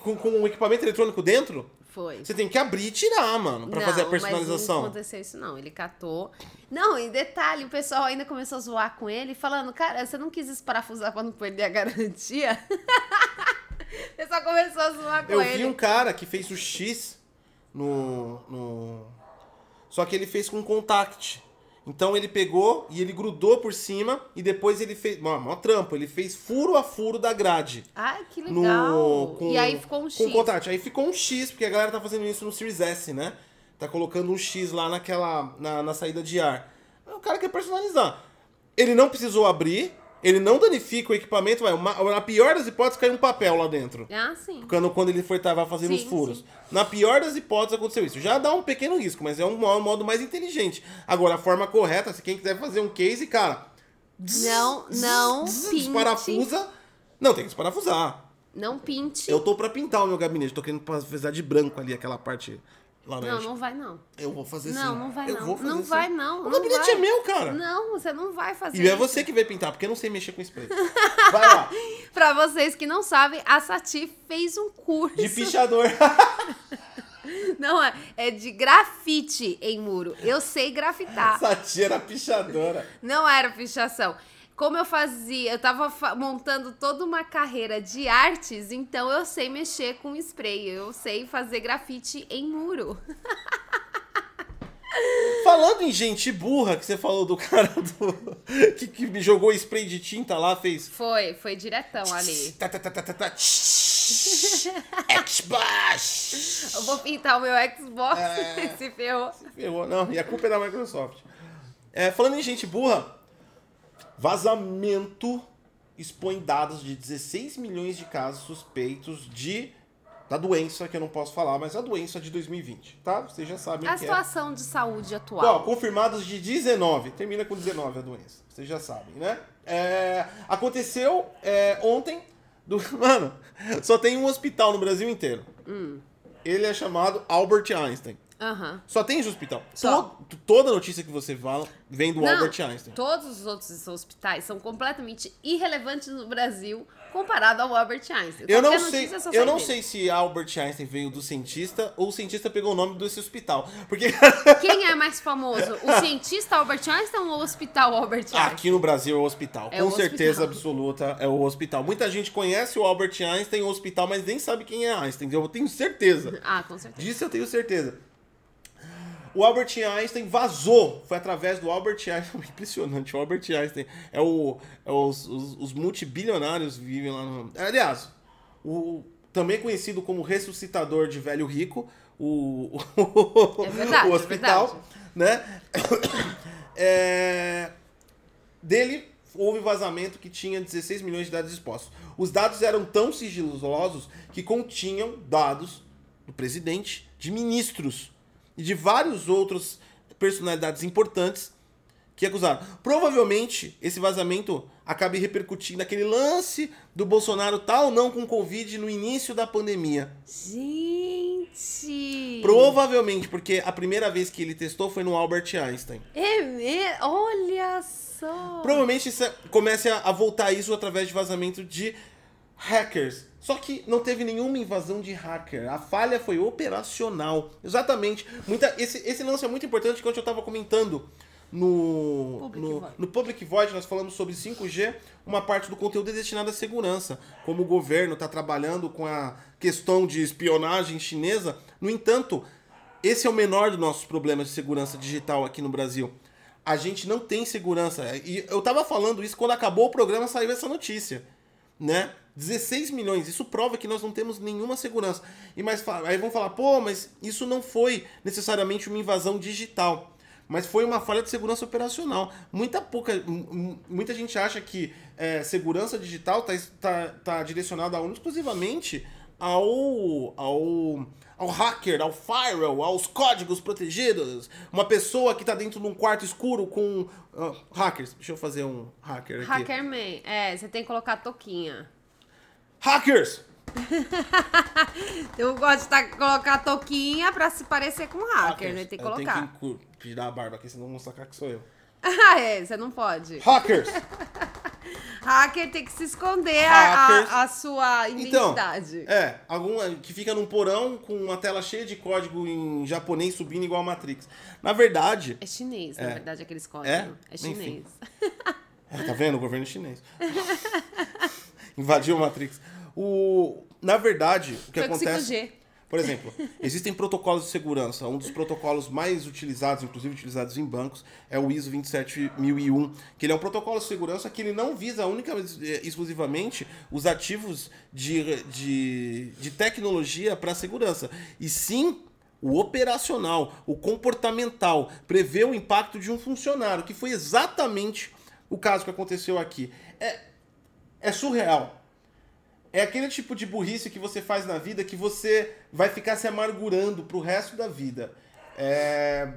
[SPEAKER 1] com, com um equipamento eletrônico dentro?
[SPEAKER 2] Foi.
[SPEAKER 1] Você tem que abrir e tirar, mano, pra
[SPEAKER 2] Não,
[SPEAKER 1] fazer a
[SPEAKER 2] Mas
[SPEAKER 1] personalização.
[SPEAKER 2] não aconteceu isso, não. Ele catou. Não, em detalhe, o pessoal ainda começou a zoar com ele, falando, cara, você não quis esparafusar pra não perder a garantia? (laughs) o pessoal começou a zoar com
[SPEAKER 1] Eu
[SPEAKER 2] ele.
[SPEAKER 1] vi um cara que fez o X no, no. Só que ele fez com contact. Então ele pegou e ele grudou por cima e depois ele fez. Mó, mó trampo, ele fez furo a furo da grade.
[SPEAKER 2] Ai, que legal.
[SPEAKER 1] No, com,
[SPEAKER 2] e aí ficou um X.
[SPEAKER 1] Com contact. Aí ficou um X, porque a galera tá fazendo isso no Series S, né? Tá colocando um X lá naquela. na, na saída de ar. O cara quer personalizar. Ele não precisou abrir, ele não danifica o equipamento, vai. uma- na pior das hipóteses, caiu um papel lá dentro.
[SPEAKER 2] Ah, sim.
[SPEAKER 1] Quando, quando ele foi tava fazendo
[SPEAKER 2] Sim,
[SPEAKER 1] os furos.
[SPEAKER 2] sim.
[SPEAKER 1] Na pior das hipóteses aconteceu isso. Já dá um pequeno risco, mas é um, um modo mais inteligente. Agora, a forma correta, se quem quiser fazer um case, cara.
[SPEAKER 2] Não, não.
[SPEAKER 1] Desparafusa. Não, tem que desparafusar.
[SPEAKER 2] Não pinte.
[SPEAKER 1] Eu tô pra pintar o meu gabinete, tô querendo fazer de branco ali, aquela parte laranja.
[SPEAKER 2] Não, não vai não.
[SPEAKER 1] Eu vou fazer sim.
[SPEAKER 2] Não, não vai não.
[SPEAKER 1] Fazer
[SPEAKER 2] não vai não.
[SPEAKER 1] O
[SPEAKER 2] não
[SPEAKER 1] gabinete
[SPEAKER 2] vai.
[SPEAKER 1] é meu, cara.
[SPEAKER 2] Não, você não vai fazer
[SPEAKER 1] E é você que vai pintar, porque eu não sei mexer com spray. (laughs) Vai lá.
[SPEAKER 2] Pra vocês que não sabem, a Sati fez um curso.
[SPEAKER 1] De pichador. (laughs)
[SPEAKER 2] Não é, é de grafite em muro. Eu sei grafitar.
[SPEAKER 1] Essa tia era pichadora.
[SPEAKER 2] Não era pichação. Como eu fazia, eu tava fa- montando toda uma carreira de artes, então eu sei mexer com spray. Eu sei fazer grafite em muro. (laughs)
[SPEAKER 1] Falando em gente burra, que você falou do (laughs) cara do. que, que me jogou spray de tinta lá, fez.
[SPEAKER 2] Foi, foi diretão ali.
[SPEAKER 1] Tá, tá, tá, tá, tá, tá. Xbox!
[SPEAKER 2] Eu vou pintar o meu Xbox
[SPEAKER 1] É. (laughs)
[SPEAKER 2] se ferrou.
[SPEAKER 1] Ferrou, não, e a culpa é da Microsoft. É, falando em gente burra, vazamento expõe dados de 16 milhões de casos suspeitos de da doença, que eu não posso falar, mas a doença de 2020, tá? Vocês já sabem o
[SPEAKER 2] A
[SPEAKER 1] que é.
[SPEAKER 2] situação de saúde
[SPEAKER 1] Ó,
[SPEAKER 2] atual.
[SPEAKER 1] confirmados de 19. Termina com 19 a doença. Vocês já sabem, né? É, aconteceu é, ontem. Do, (laughs) mano, só tem um hospital no Brasil inteiro.
[SPEAKER 2] Hum.
[SPEAKER 1] Ele é chamado Albert Einstein.
[SPEAKER 2] Aham.
[SPEAKER 1] Só tem esse hospital.
[SPEAKER 2] Só.
[SPEAKER 1] To- toda notícia que você fala vem do
[SPEAKER 2] Não,
[SPEAKER 1] Albert Einstein.
[SPEAKER 2] Todos os outros hospitais são completamente irrelevantes no Brasil comparado ao Albert Einstein.
[SPEAKER 1] Eu não sei,
[SPEAKER 2] só
[SPEAKER 1] eu não
[SPEAKER 2] dele.
[SPEAKER 1] sei se Albert Einstein veio do cientista ou o cientista pegou o nome desse hospital. Porque (laughs)
[SPEAKER 2] Quem é mais famoso? O cientista Albert Einstein ou o hospital Albert Einstein?
[SPEAKER 1] aqui no Brasil é o hospital.
[SPEAKER 2] É
[SPEAKER 1] Com
[SPEAKER 2] o
[SPEAKER 1] certeza
[SPEAKER 2] hospital.
[SPEAKER 1] absoluta é o hospital. Muita gente conhece o Albert Einstein, o hospital, mas nem sabe quem é Einstein. Eu tenho certeza.
[SPEAKER 2] Ah, com certeza.
[SPEAKER 1] Disso eu tenho certeza. O Albert Einstein vazou. Foi através do Albert Einstein. (laughs) Impressionante. O Albert Einstein é o. É os, os, os multibilionários vivem lá no. Aliás, o, também conhecido como ressuscitador de velho rico. O, (laughs)
[SPEAKER 2] É verdade,
[SPEAKER 1] o
[SPEAKER 2] é
[SPEAKER 1] hospital. né? (coughs) É, dele houve vazamento que tinha 16 milhões de dados expostos. Os dados eram tão sigilosos que continham dados do presidente, de ministros e de vários outros personalidades importantes que acusaram. Provavelmente esse vazamento acabe repercutindo naquele lance do Bolsonaro tal ou não com Covid no início da pandemia.
[SPEAKER 2] Gente!
[SPEAKER 1] Provavelmente, porque a primeira vez que ele testou foi no Albert Einstein.
[SPEAKER 2] É mesmo? Olha só!
[SPEAKER 1] Provavelmente isso é- comece a, a voltar isso através de vazamento de hackers. Só que não teve nenhuma invasão de hacker. A falha foi operacional. Exatamente. Muita, esse, esse lance é muito importante que ontem eu estava comentando no
[SPEAKER 2] Public
[SPEAKER 1] no,
[SPEAKER 2] Void.
[SPEAKER 1] no Public Void, nós falamos sobre 5G. Uma parte do conteúdo é destinada à segurança. Como o governo está trabalhando com a questão de espionagem chinesa. No entanto, esse é o menor dos nossos problemas de segurança digital aqui no Brasil. A gente não tem segurança. E eu tava falando isso quando acabou o programa, saiu essa notícia. Né? 16 milhões. Isso prova que nós não temos nenhuma segurança. E mais aí vão falar, pô, mas isso não foi necessariamente uma invasão digital. Mas foi uma falha de segurança operacional. Muita pouca. Muita gente acha que é, segurança digital está tá, tá direcionada única exclusivamente ao, ao, ao hacker, ao firewall, aos códigos protegidos. Uma pessoa que está dentro de um quarto escuro com ah, hackers. Deixa eu fazer um hacker aqui.
[SPEAKER 2] Hackerman. É, você tem que colocar a toquinha.
[SPEAKER 1] Hackers! (laughs)
[SPEAKER 2] Eu gosto de tá- colocar a toquinha pra se parecer com hacker,
[SPEAKER 1] Hackers.
[SPEAKER 2] né? Tem que
[SPEAKER 1] Eu
[SPEAKER 2] colocar.
[SPEAKER 1] tenho que tirar a barba aqui, senão vão sacar que sou eu. (laughs)
[SPEAKER 2] Ah, é, você não pode.
[SPEAKER 1] Hackers! (laughs)
[SPEAKER 2] Hacker tem que se esconder a, a- a sua
[SPEAKER 1] Então,
[SPEAKER 2] identidade.
[SPEAKER 1] é, algum que fica num porão com uma tela cheia de código em japonês subindo igual a Matrix. Na verdade,
[SPEAKER 2] É chinês, na
[SPEAKER 1] É.
[SPEAKER 2] verdade, aqueles
[SPEAKER 1] É?
[SPEAKER 2] códigos. É,
[SPEAKER 1] Enfim.
[SPEAKER 2] chinês. (laughs)
[SPEAKER 1] É, tá vendo? O governo chinês. (laughs) Invadiu a Matrix. O, na verdade, o que
[SPEAKER 2] Foi com
[SPEAKER 1] acontece.
[SPEAKER 2] 5G.
[SPEAKER 1] Por exemplo, (laughs) existem protocolos de segurança. Um dos protocolos mais utilizados, inclusive utilizados em bancos, é o ISO 27001, que ele é um protocolo de segurança que ele não visa única e exclusivamente os ativos de, de, de tecnologia para segurança, e sim o operacional, o comportamental, prevê o impacto de um funcionário, que foi exatamente o caso que aconteceu aqui. É, é surreal. É aquele tipo de burrice que você faz na vida que você vai ficar se amargurando pro resto da vida. É,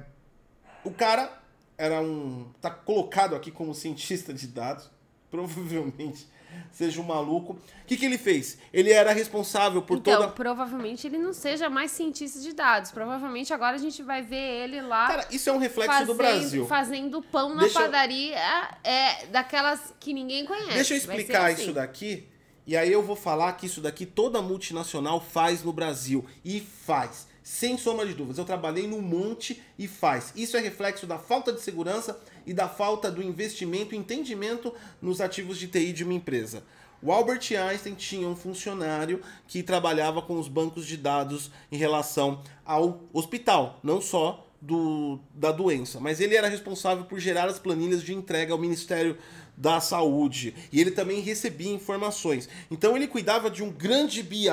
[SPEAKER 1] O cara era um. tá colocado aqui como cientista de dados. (laughs) Provavelmente seja um maluco. O que, que ele fez? Ele era responsável por
[SPEAKER 2] então,
[SPEAKER 1] toda.
[SPEAKER 2] provavelmente ele não seja mais cientista de dados. Provavelmente agora a gente vai ver ele lá
[SPEAKER 1] Cara, isso é um reflexo
[SPEAKER 2] fazendo,
[SPEAKER 1] do Brasil.
[SPEAKER 2] fazendo pão na
[SPEAKER 1] Deixa eu-
[SPEAKER 2] padaria é, daquelas que ninguém conhece.
[SPEAKER 1] Deixa eu explicar
[SPEAKER 2] assim.
[SPEAKER 1] isso daqui. E aí eu vou falar que isso daqui toda multinacional faz no Brasil. E faz. Sem sombra de dúvidas. Eu trabalhei num monte e faz. Isso é reflexo da falta de segurança e da falta do investimento e entendimento nos ativos de TI de uma empresa. O Albert Einstein tinha um funcionário que trabalhava com os bancos de dados em relação ao hospital, não só do, da doença, mas ele era responsável por gerar as planilhas de entrega ao Ministério da Saúde. E ele também recebia informações. Então ele cuidava de um grande BI,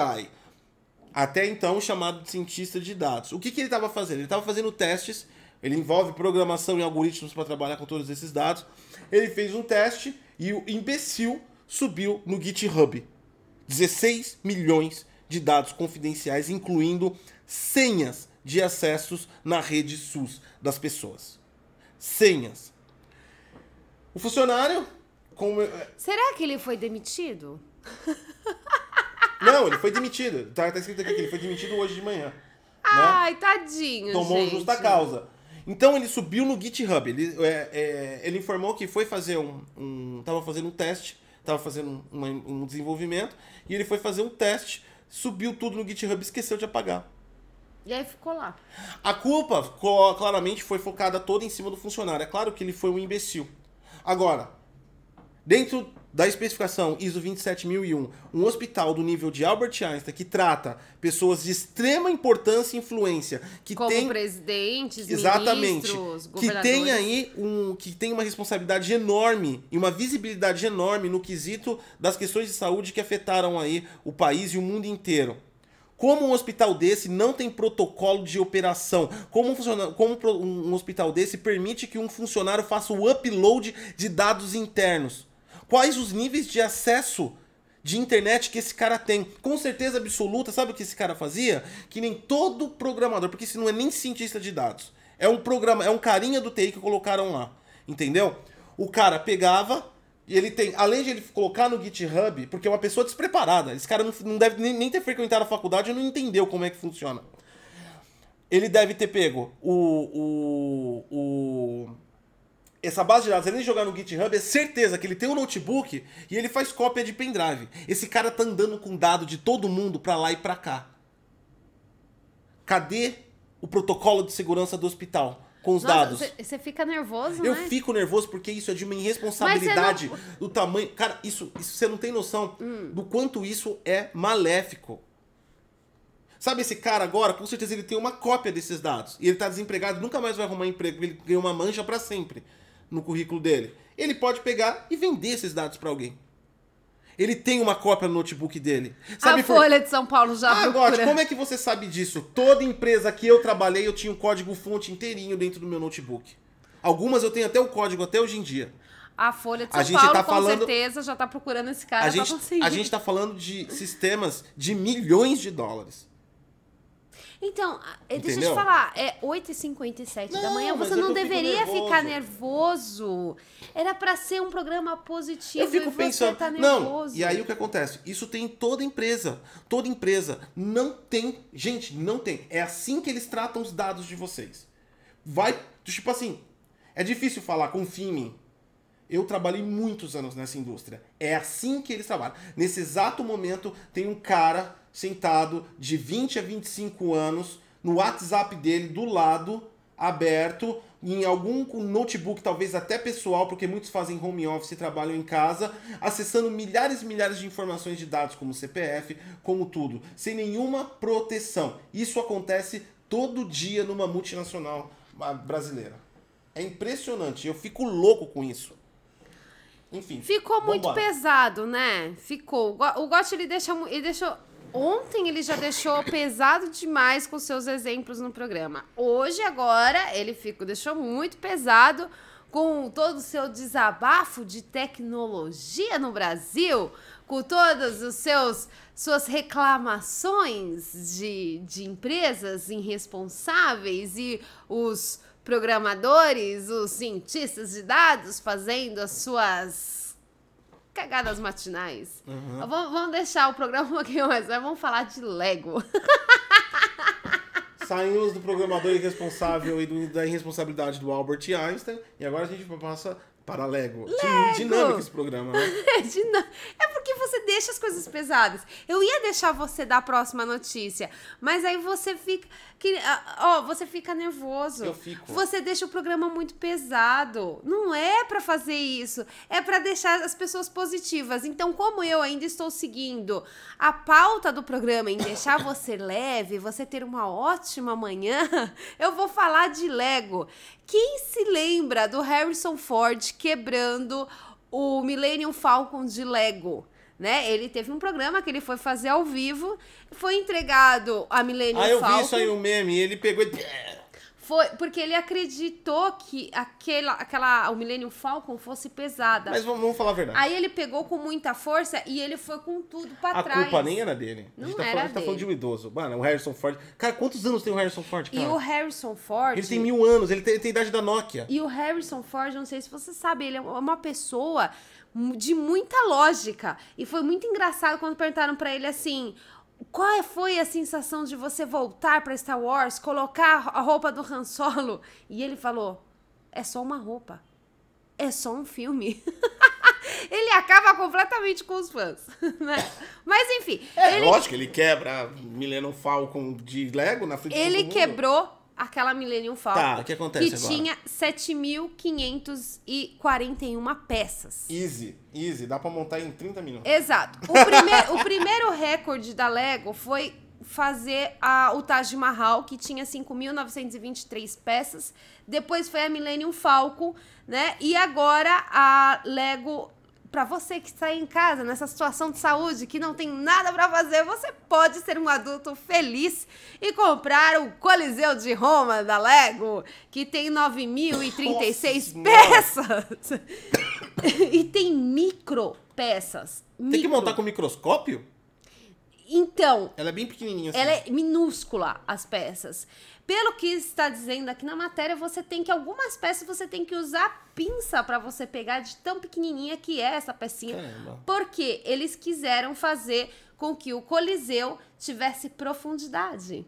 [SPEAKER 1] até então chamado de cientista de dados. O que, que ele estava fazendo? Ele estava fazendo testes, ele envolve programação e algoritmos para trabalhar com todos esses dados. Ele fez um teste e o imbecil subiu no GitHub 16 milhões de dados confidenciais, incluindo senhas de acessos na rede SUS das pessoas. Senhas. O funcionário. Como...
[SPEAKER 2] Será que ele foi demitido?
[SPEAKER 1] Não, ele foi demitido. Tá, tá escrito aqui que ele foi demitido hoje de manhã. Né?
[SPEAKER 2] Ai, né? tadinho.
[SPEAKER 1] Tomou
[SPEAKER 2] gente.
[SPEAKER 1] justa causa. Então ele subiu no GitHub. Ele, é, é, ele informou que foi fazer um, um. Tava fazendo um teste, tava fazendo um, um desenvolvimento, e ele foi fazer um teste, subiu tudo no GitHub e esqueceu de apagar.
[SPEAKER 2] E aí ficou lá.
[SPEAKER 1] A culpa claramente foi focada toda em cima do funcionário. É claro que ele foi um imbecil. Agora, dentro da especificação ISO 27001, um hospital do nível de Albert Einstein que trata pessoas de extrema importância e influência, que
[SPEAKER 2] Como
[SPEAKER 1] tem
[SPEAKER 2] presidentes,
[SPEAKER 1] exatamente,
[SPEAKER 2] ministros,
[SPEAKER 1] que tem aí um que tem uma responsabilidade enorme e uma visibilidade enorme no quesito das questões de saúde que afetaram aí o país e o mundo inteiro. Como um hospital desse não tem protocolo de operação? Como um, como um hospital desse permite que um funcionário faça o upload de dados internos? Quais os níveis de acesso de internet que esse cara tem? Com certeza absoluta, sabe o que esse cara fazia? Que nem todo programador, porque isso não é nem cientista de dados. É um programa, é um carinha do TI que colocaram lá. Entendeu? O cara pegava, e ele tem, além de ele colocar no GitHub, porque é uma pessoa despreparada, esse cara não, não deve nem, nem ter frequentado a faculdade e não entendeu como é que funciona. Ele deve ter pego o, o, o essa base de dados, além de jogar no GitHub, é certeza que ele tem um notebook e ele faz cópia de pendrive. Esse cara tá andando com dado de todo mundo pra lá e pra cá. Cadê o protocolo de segurança do hospital? com os Nossa, dados.
[SPEAKER 2] Você fica nervoso,
[SPEAKER 1] Eu
[SPEAKER 2] né?
[SPEAKER 1] fico nervoso porque isso é de uma irresponsabilidade não... do tamanho. Cara, isso, isso você não tem noção hum. do quanto isso é maléfico. Sabe esse cara agora? Com certeza ele tem uma cópia desses dados. E ele tá desempregado, nunca mais vai arrumar emprego, ele ganha uma mancha para sempre no currículo dele. Ele pode pegar e vender esses dados para alguém. Ele tem uma cópia no notebook dele.
[SPEAKER 2] Sabe a por... Folha de São Paulo já
[SPEAKER 1] Ah, Gotti, como é que você sabe disso? Toda empresa que eu trabalhei, eu tinha um código fonte inteirinho dentro do meu notebook. Algumas eu tenho até o código até hoje em dia.
[SPEAKER 2] A Folha de São a gente Paulo, tá com falando... certeza, já tá procurando esse cara
[SPEAKER 1] a gente, conseguir. A gente tá falando de sistemas de milhões de dólares.
[SPEAKER 2] Então, Entendeu? deixa eu te falar, é 8h57 da manhã, você não deveria nervoso. ficar nervoso. Era para ser um programa positivo eu fico pensando, tá
[SPEAKER 1] Não, e aí o que acontece? Isso tem em toda empresa. Toda empresa não tem, gente, não tem. É assim que eles tratam os dados de vocês. Vai, tipo assim, é difícil falar, confia em mim. Eu trabalhei muitos anos nessa indústria. É assim que eles trabalham. Nesse exato momento, tem um cara sentado de 20 a 25 anos no WhatsApp dele do lado, aberto, em algum notebook, talvez até pessoal, porque muitos fazem home office e trabalham em casa, acessando milhares e milhares de informações de dados, como CPF, como tudo, sem nenhuma proteção. Isso acontece todo dia numa multinacional ah, brasileira. É impressionante, eu fico louco com isso. Enfim.
[SPEAKER 2] Ficou muito pesado, né? Ficou. O Gotti ele deixa, ele deixou Ontem ele já deixou pesado demais com seus exemplos no programa. Hoje, agora, ele ficou, deixou muito pesado com todo o seu desabafo de tecnologia no Brasil, com todas os seus suas reclamações de, de empresas irresponsáveis e os programadores, os cientistas de dados fazendo as suas cagadas matinais. Uhum. Vamos, vamos, deixar o programa um pouquinho mais, vamos falar de Lego. (laughs)
[SPEAKER 1] Saímos do programador irresponsável e do, da irresponsabilidade do Albert Einstein e agora a gente passa para Lego. Lego. Dinâmico esse programa, né? (laughs)
[SPEAKER 2] É, é porque você deixa as coisas pesadas. Eu ia deixar você dar a próxima notícia, mas aí você fica. Que, ó, você fica nervoso.
[SPEAKER 1] Eu fico.
[SPEAKER 2] Você deixa o programa muito pesado. Não é para fazer isso. É para deixar as pessoas positivas. Então, como eu ainda estou seguindo a pauta do programa em deixar você leve, você ter uma ótima manhã, (laughs) eu vou falar de Lego. Quem se lembra do Harrison Ford quebrando o Millennium Falcon de Lego? Né? Ele teve um programa que ele foi fazer ao vivo, foi entregado a Millennium
[SPEAKER 1] Ah, eu
[SPEAKER 2] Falcon.
[SPEAKER 1] vi isso aí, um meme. Ele pegou e.
[SPEAKER 2] Foi porque ele acreditou que aquela, aquela, o Millennium Falcon fosse pesada.
[SPEAKER 1] Mas vamos, vamos falar a verdade.
[SPEAKER 2] Aí ele pegou com muita força e ele foi com tudo pra
[SPEAKER 1] a
[SPEAKER 2] trás.
[SPEAKER 1] culpa nem era dele. A
[SPEAKER 2] Não
[SPEAKER 1] gente tá,
[SPEAKER 2] era
[SPEAKER 1] falando, a gente tá falando de um idoso. Mano, o Harrison Ford. Cara, quantos anos tem o Harrison Ford, cara?
[SPEAKER 2] E o Harrison Ford.
[SPEAKER 1] Ele tem mil anos, ele tem, ele tem a idade da Nokia.
[SPEAKER 2] E o Harrison Ford, não sei se você sabe, ele é uma pessoa de muita lógica. E foi muito engraçado quando perguntaram pra ele assim: qual foi a sensação de você voltar pra Star Wars, colocar a roupa do Han Solo? E ele falou: é só uma roupa. É só um filme. (laughs) ele acaba completamente com os fãs, (laughs) né? Mas enfim,
[SPEAKER 1] É
[SPEAKER 2] ele,
[SPEAKER 1] lógico, ele quebra Millennium Falcon de Lego na frente
[SPEAKER 2] ele quebrou aquela Millennium Falcon.
[SPEAKER 1] Tá, o que acontece
[SPEAKER 2] que
[SPEAKER 1] agora?
[SPEAKER 2] tinha 7.541 peças.
[SPEAKER 1] Easy, easy. Dá pra montar em 30 minutos.
[SPEAKER 2] Exato. O, primeir, o primeiro recorde da Lego foi fazer a, o Taj Mahal, que tinha 5.923 peças. Depois foi a Millennium Falcon, né? E agora a Lego Pra você que está em casa nessa situação de saúde que não tem nada pra fazer, você pode ser um adulto feliz e comprar o Coliseu de Roma da Lego, que tem 9.036
[SPEAKER 1] Nossa
[SPEAKER 2] peças. (coughs) e tem micro peças.
[SPEAKER 1] Tem que
[SPEAKER 2] Micro.
[SPEAKER 1] montar com microscópio?
[SPEAKER 2] Então,
[SPEAKER 1] Ela é bem pequenininha assim.
[SPEAKER 2] ela é minúscula, as peças. Pelo que está dizendo aqui na matéria, você tem que algumas peças você tem que usar pinça para você pegar de tão pequenininha que é essa pecinha.
[SPEAKER 1] Caramba.
[SPEAKER 2] Porque eles quiseram fazer com que o Coliseu tivesse profundidade.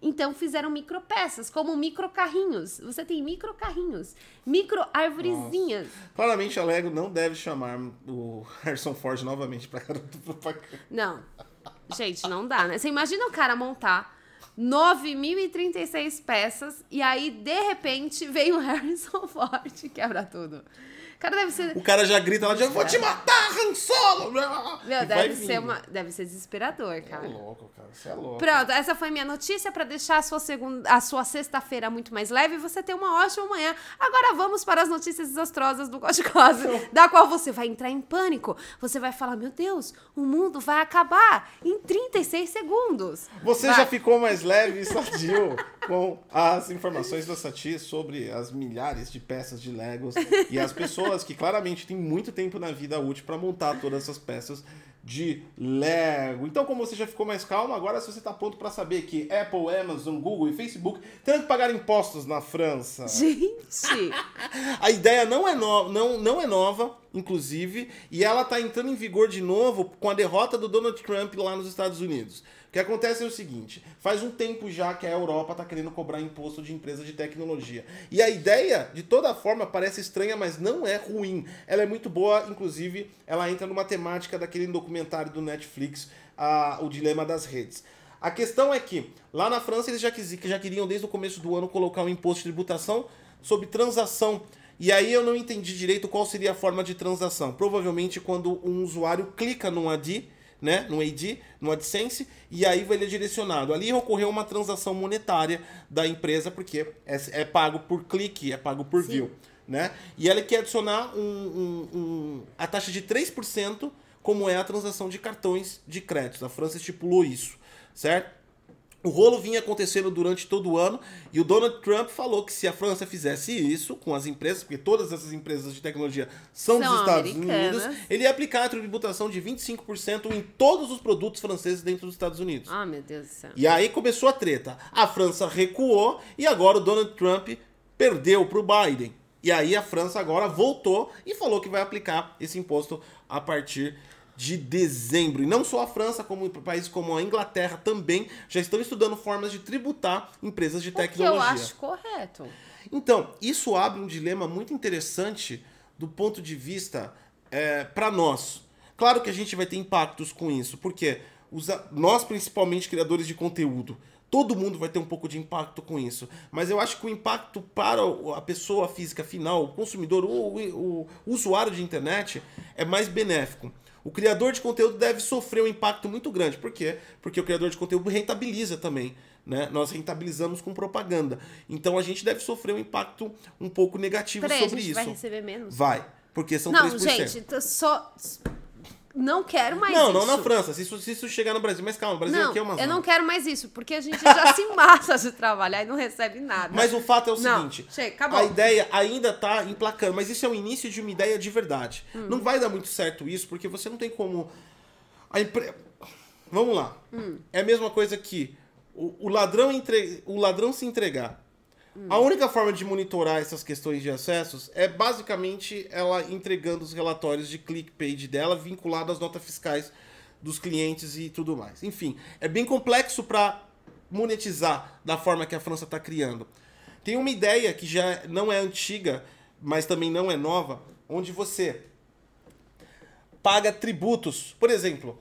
[SPEAKER 2] Então fizeram micro peças, como micro carrinhos. Você tem micro carrinhos, micro arvorezinhas.
[SPEAKER 1] Claramente a Lego não deve chamar o Harrison Ford novamente pra (laughs) garoto propaganda.
[SPEAKER 2] Não. Gente, não dá, né? Você imagina o cara montar 9.036 peças e aí, de repente, vem o Harrison (laughs) Ford e quebra tudo. O cara deve ser.
[SPEAKER 1] O cara já grita lá, já vou te matar, Han Solo!
[SPEAKER 2] Meu, deve ser, uma, deve ser desesperador,
[SPEAKER 1] É
[SPEAKER 2] cara.
[SPEAKER 1] louco, cara. Você é louco.
[SPEAKER 2] Pronto, essa foi minha notícia para deixar a sua segunda, a sua sexta-feira muito mais leve e você ter uma ótima manhã. Agora vamos para as notícias desastrosas do Gote Cose, da qual você vai entrar em pânico. Você vai falar: "Meu Deus, o mundo vai acabar em 36 segundos".
[SPEAKER 1] Você
[SPEAKER 2] Vai.
[SPEAKER 1] já ficou mais leve e sadio com as informações da Sati sobre as milhares de peças de Legos e as pessoas que claramente têm muito tempo na vida útil para montar todas essas peças de Lego. Então, como você já ficou mais calmo, agora se você está pronto para saber que Apple, Amazon, Google e Facebook terão que pagar impostos na França.
[SPEAKER 2] Gente, (laughs)
[SPEAKER 1] A ideia não é, no, não, não é nova, inclusive, e ela está entrando em vigor de novo com a derrota do Donald Trump lá nos Estados Unidos. O que acontece é o seguinte: faz um tempo já que a Europa está querendo cobrar imposto de empresas de tecnologia. E a ideia, de toda forma, parece estranha, mas não é ruim. Ela é muito boa, inclusive, ela entra numa temática daquele documentário do Netflix, a, O Dilema das Redes. A questão é que, lá na França, eles já, quis- já queriam, desde o começo do ano, colocar um imposto de tributação sobre transação. E aí eu não entendi direito qual seria a forma de transação. Provavelmente quando um usuário clica num AD, né, no AD, no AdSense, e aí vai ele é direcionado. Ali ocorreu uma transação monetária da empresa, porque é, é pago por clique, é pago por
[SPEAKER 2] Sim.
[SPEAKER 1] view. Né? E ela quer adicionar um, um- um- a taxa de 3%, como é a transação de cartões de crédito. A França estipulou isso, certo? O rolo vinha acontecendo durante todo o ano e o Donald Trump falou que se a França fizesse isso com as empresas, porque todas essas empresas de tecnologia são,
[SPEAKER 2] São
[SPEAKER 1] dos Estados
[SPEAKER 2] americanas.
[SPEAKER 1] Unidos, ele ia aplicar a tributação de 25% em todos os produtos franceses dentro dos Estados Unidos.
[SPEAKER 2] ah, meu Deus do céu.
[SPEAKER 1] E aí começou a treta. A França recuou e agora o Donald Trump perdeu para o Biden. E aí a França agora voltou e falou que vai aplicar esse imposto a partir de dezembro. E não só a França, como países como a Inglaterra também já estão estudando formas de tributar empresas de
[SPEAKER 2] O que eu
[SPEAKER 1] tecnologia.
[SPEAKER 2] acho correto.
[SPEAKER 1] Então, isso abre um dilema muito interessante do ponto de vista para nós. Claro que a gente vai ter impactos com isso, porque os, nós, principalmente criadores de conteúdo, todo mundo vai ter um pouco de impacto com isso. Mas eu acho que o impacto para a pessoa física final, o consumidor, o, o, o usuário de internet, é mais benéfico. O criador de conteúdo deve sofrer um impacto muito grande. Por quê? Porque o criador de conteúdo rentabiliza também. Né? Nós rentabilizamos com propaganda. Então a gente deve sofrer um impacto um pouco negativo
[SPEAKER 2] Peraí,
[SPEAKER 1] sobre
[SPEAKER 2] a gente
[SPEAKER 1] isso.
[SPEAKER 2] vai receber menos?
[SPEAKER 1] Vai. Porque são
[SPEAKER 2] Não,
[SPEAKER 1] 3%.
[SPEAKER 2] gente, tô só. Não quero mais
[SPEAKER 1] não,
[SPEAKER 2] isso.
[SPEAKER 1] não na França. Se isso, se isso chegar no Brasil. Mas calma, o Brasil
[SPEAKER 2] Não,
[SPEAKER 1] aqui é uma
[SPEAKER 2] eu
[SPEAKER 1] zona.
[SPEAKER 2] não quero mais isso, porque a gente já se mata de trabalhar e não recebe nada.
[SPEAKER 1] Mas o fato é o
[SPEAKER 2] Não,
[SPEAKER 1] seguinte:
[SPEAKER 2] chega, acabou.
[SPEAKER 1] a ideia ainda tá emplacando, mas isso é o início de uma ideia de verdade.
[SPEAKER 2] Hum.
[SPEAKER 1] Não vai dar muito certo isso, porque você não tem como. A empre... Vamos lá.
[SPEAKER 2] Hum.
[SPEAKER 1] É a mesma coisa que o, o ladrão entre... o ladrão se entregar.
[SPEAKER 2] Hum.
[SPEAKER 1] A única forma de monitorar essas questões de acessos é basicamente ela entregando os relatórios de click page dela vinculado às notas fiscais dos clientes e tudo mais. Enfim, é bem complexo para monetizar da forma que a França está criando. Tem uma ideia que já não é antiga, mas também não é nova, onde você paga tributos, por exemplo,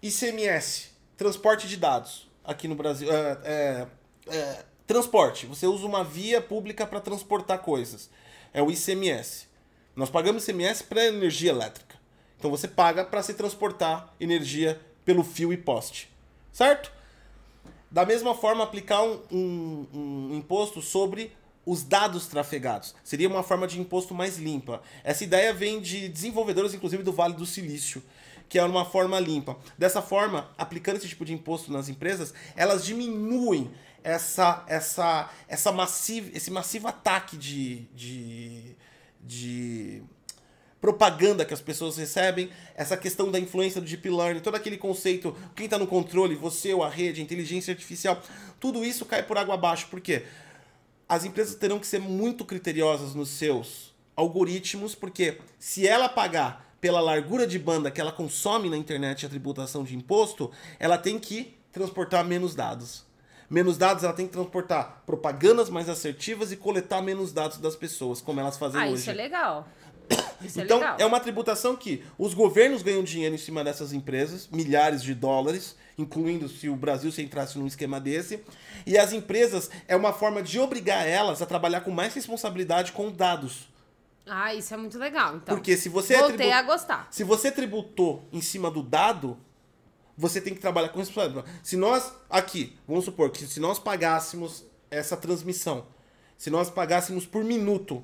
[SPEAKER 1] ICMS, transporte de dados aqui no Brasil. É, é, é, transporte, você usa uma via pública para transportar coisas. É o ICMS. Nós pagamos ICMS para energia elétrica. Então você paga para se transportar energia pelo fio e poste. Certo? Da mesma forma, aplicar um, um, um imposto sobre os dados trafegados. Seria uma forma de imposto mais limpa. Essa ideia vem de desenvolvedores, inclusive do Vale do Silício, que é uma forma limpa. Dessa forma, aplicando esse tipo de imposto nas empresas, elas diminuem essa, essa, essa massiva, esse massivo ataque de, de, de propaganda que as pessoas recebem, essa questão da influência do deep learning, todo aquele conceito, quem está no controle, você ou a rede, inteligência artificial, tudo isso cai por água abaixo. Por quê? As empresas terão que ser muito criteriosas nos seus algoritmos, porque se ela pagar pela largura de banda que ela consome na internet a tributação de imposto, ela tem que transportar menos dados. Menos dados, ela tem que transportar propagandas mais assertivas e coletar menos dados das pessoas, como elas fazem
[SPEAKER 2] ah,
[SPEAKER 1] hoje. (coughs)
[SPEAKER 2] isso é legal. Isso
[SPEAKER 1] Então,
[SPEAKER 2] é legal.
[SPEAKER 1] é uma tributação que os governos ganham dinheiro em cima dessas empresas, milhares de dólares, incluindo se o Brasil se entrasse num esquema desse. E as empresas é uma forma de obrigar elas a trabalhar com mais responsabilidade com dados.
[SPEAKER 2] Ah, isso é muito legal. Então,
[SPEAKER 1] Porque se você,
[SPEAKER 2] voltei
[SPEAKER 1] tribu-
[SPEAKER 2] a gostar.
[SPEAKER 1] se você tributou em cima do dado, você tem que trabalhar com responsabilidade. Se nós, aqui, vamos supor que se nós pagássemos essa transmissão, se nós pagássemos por minuto,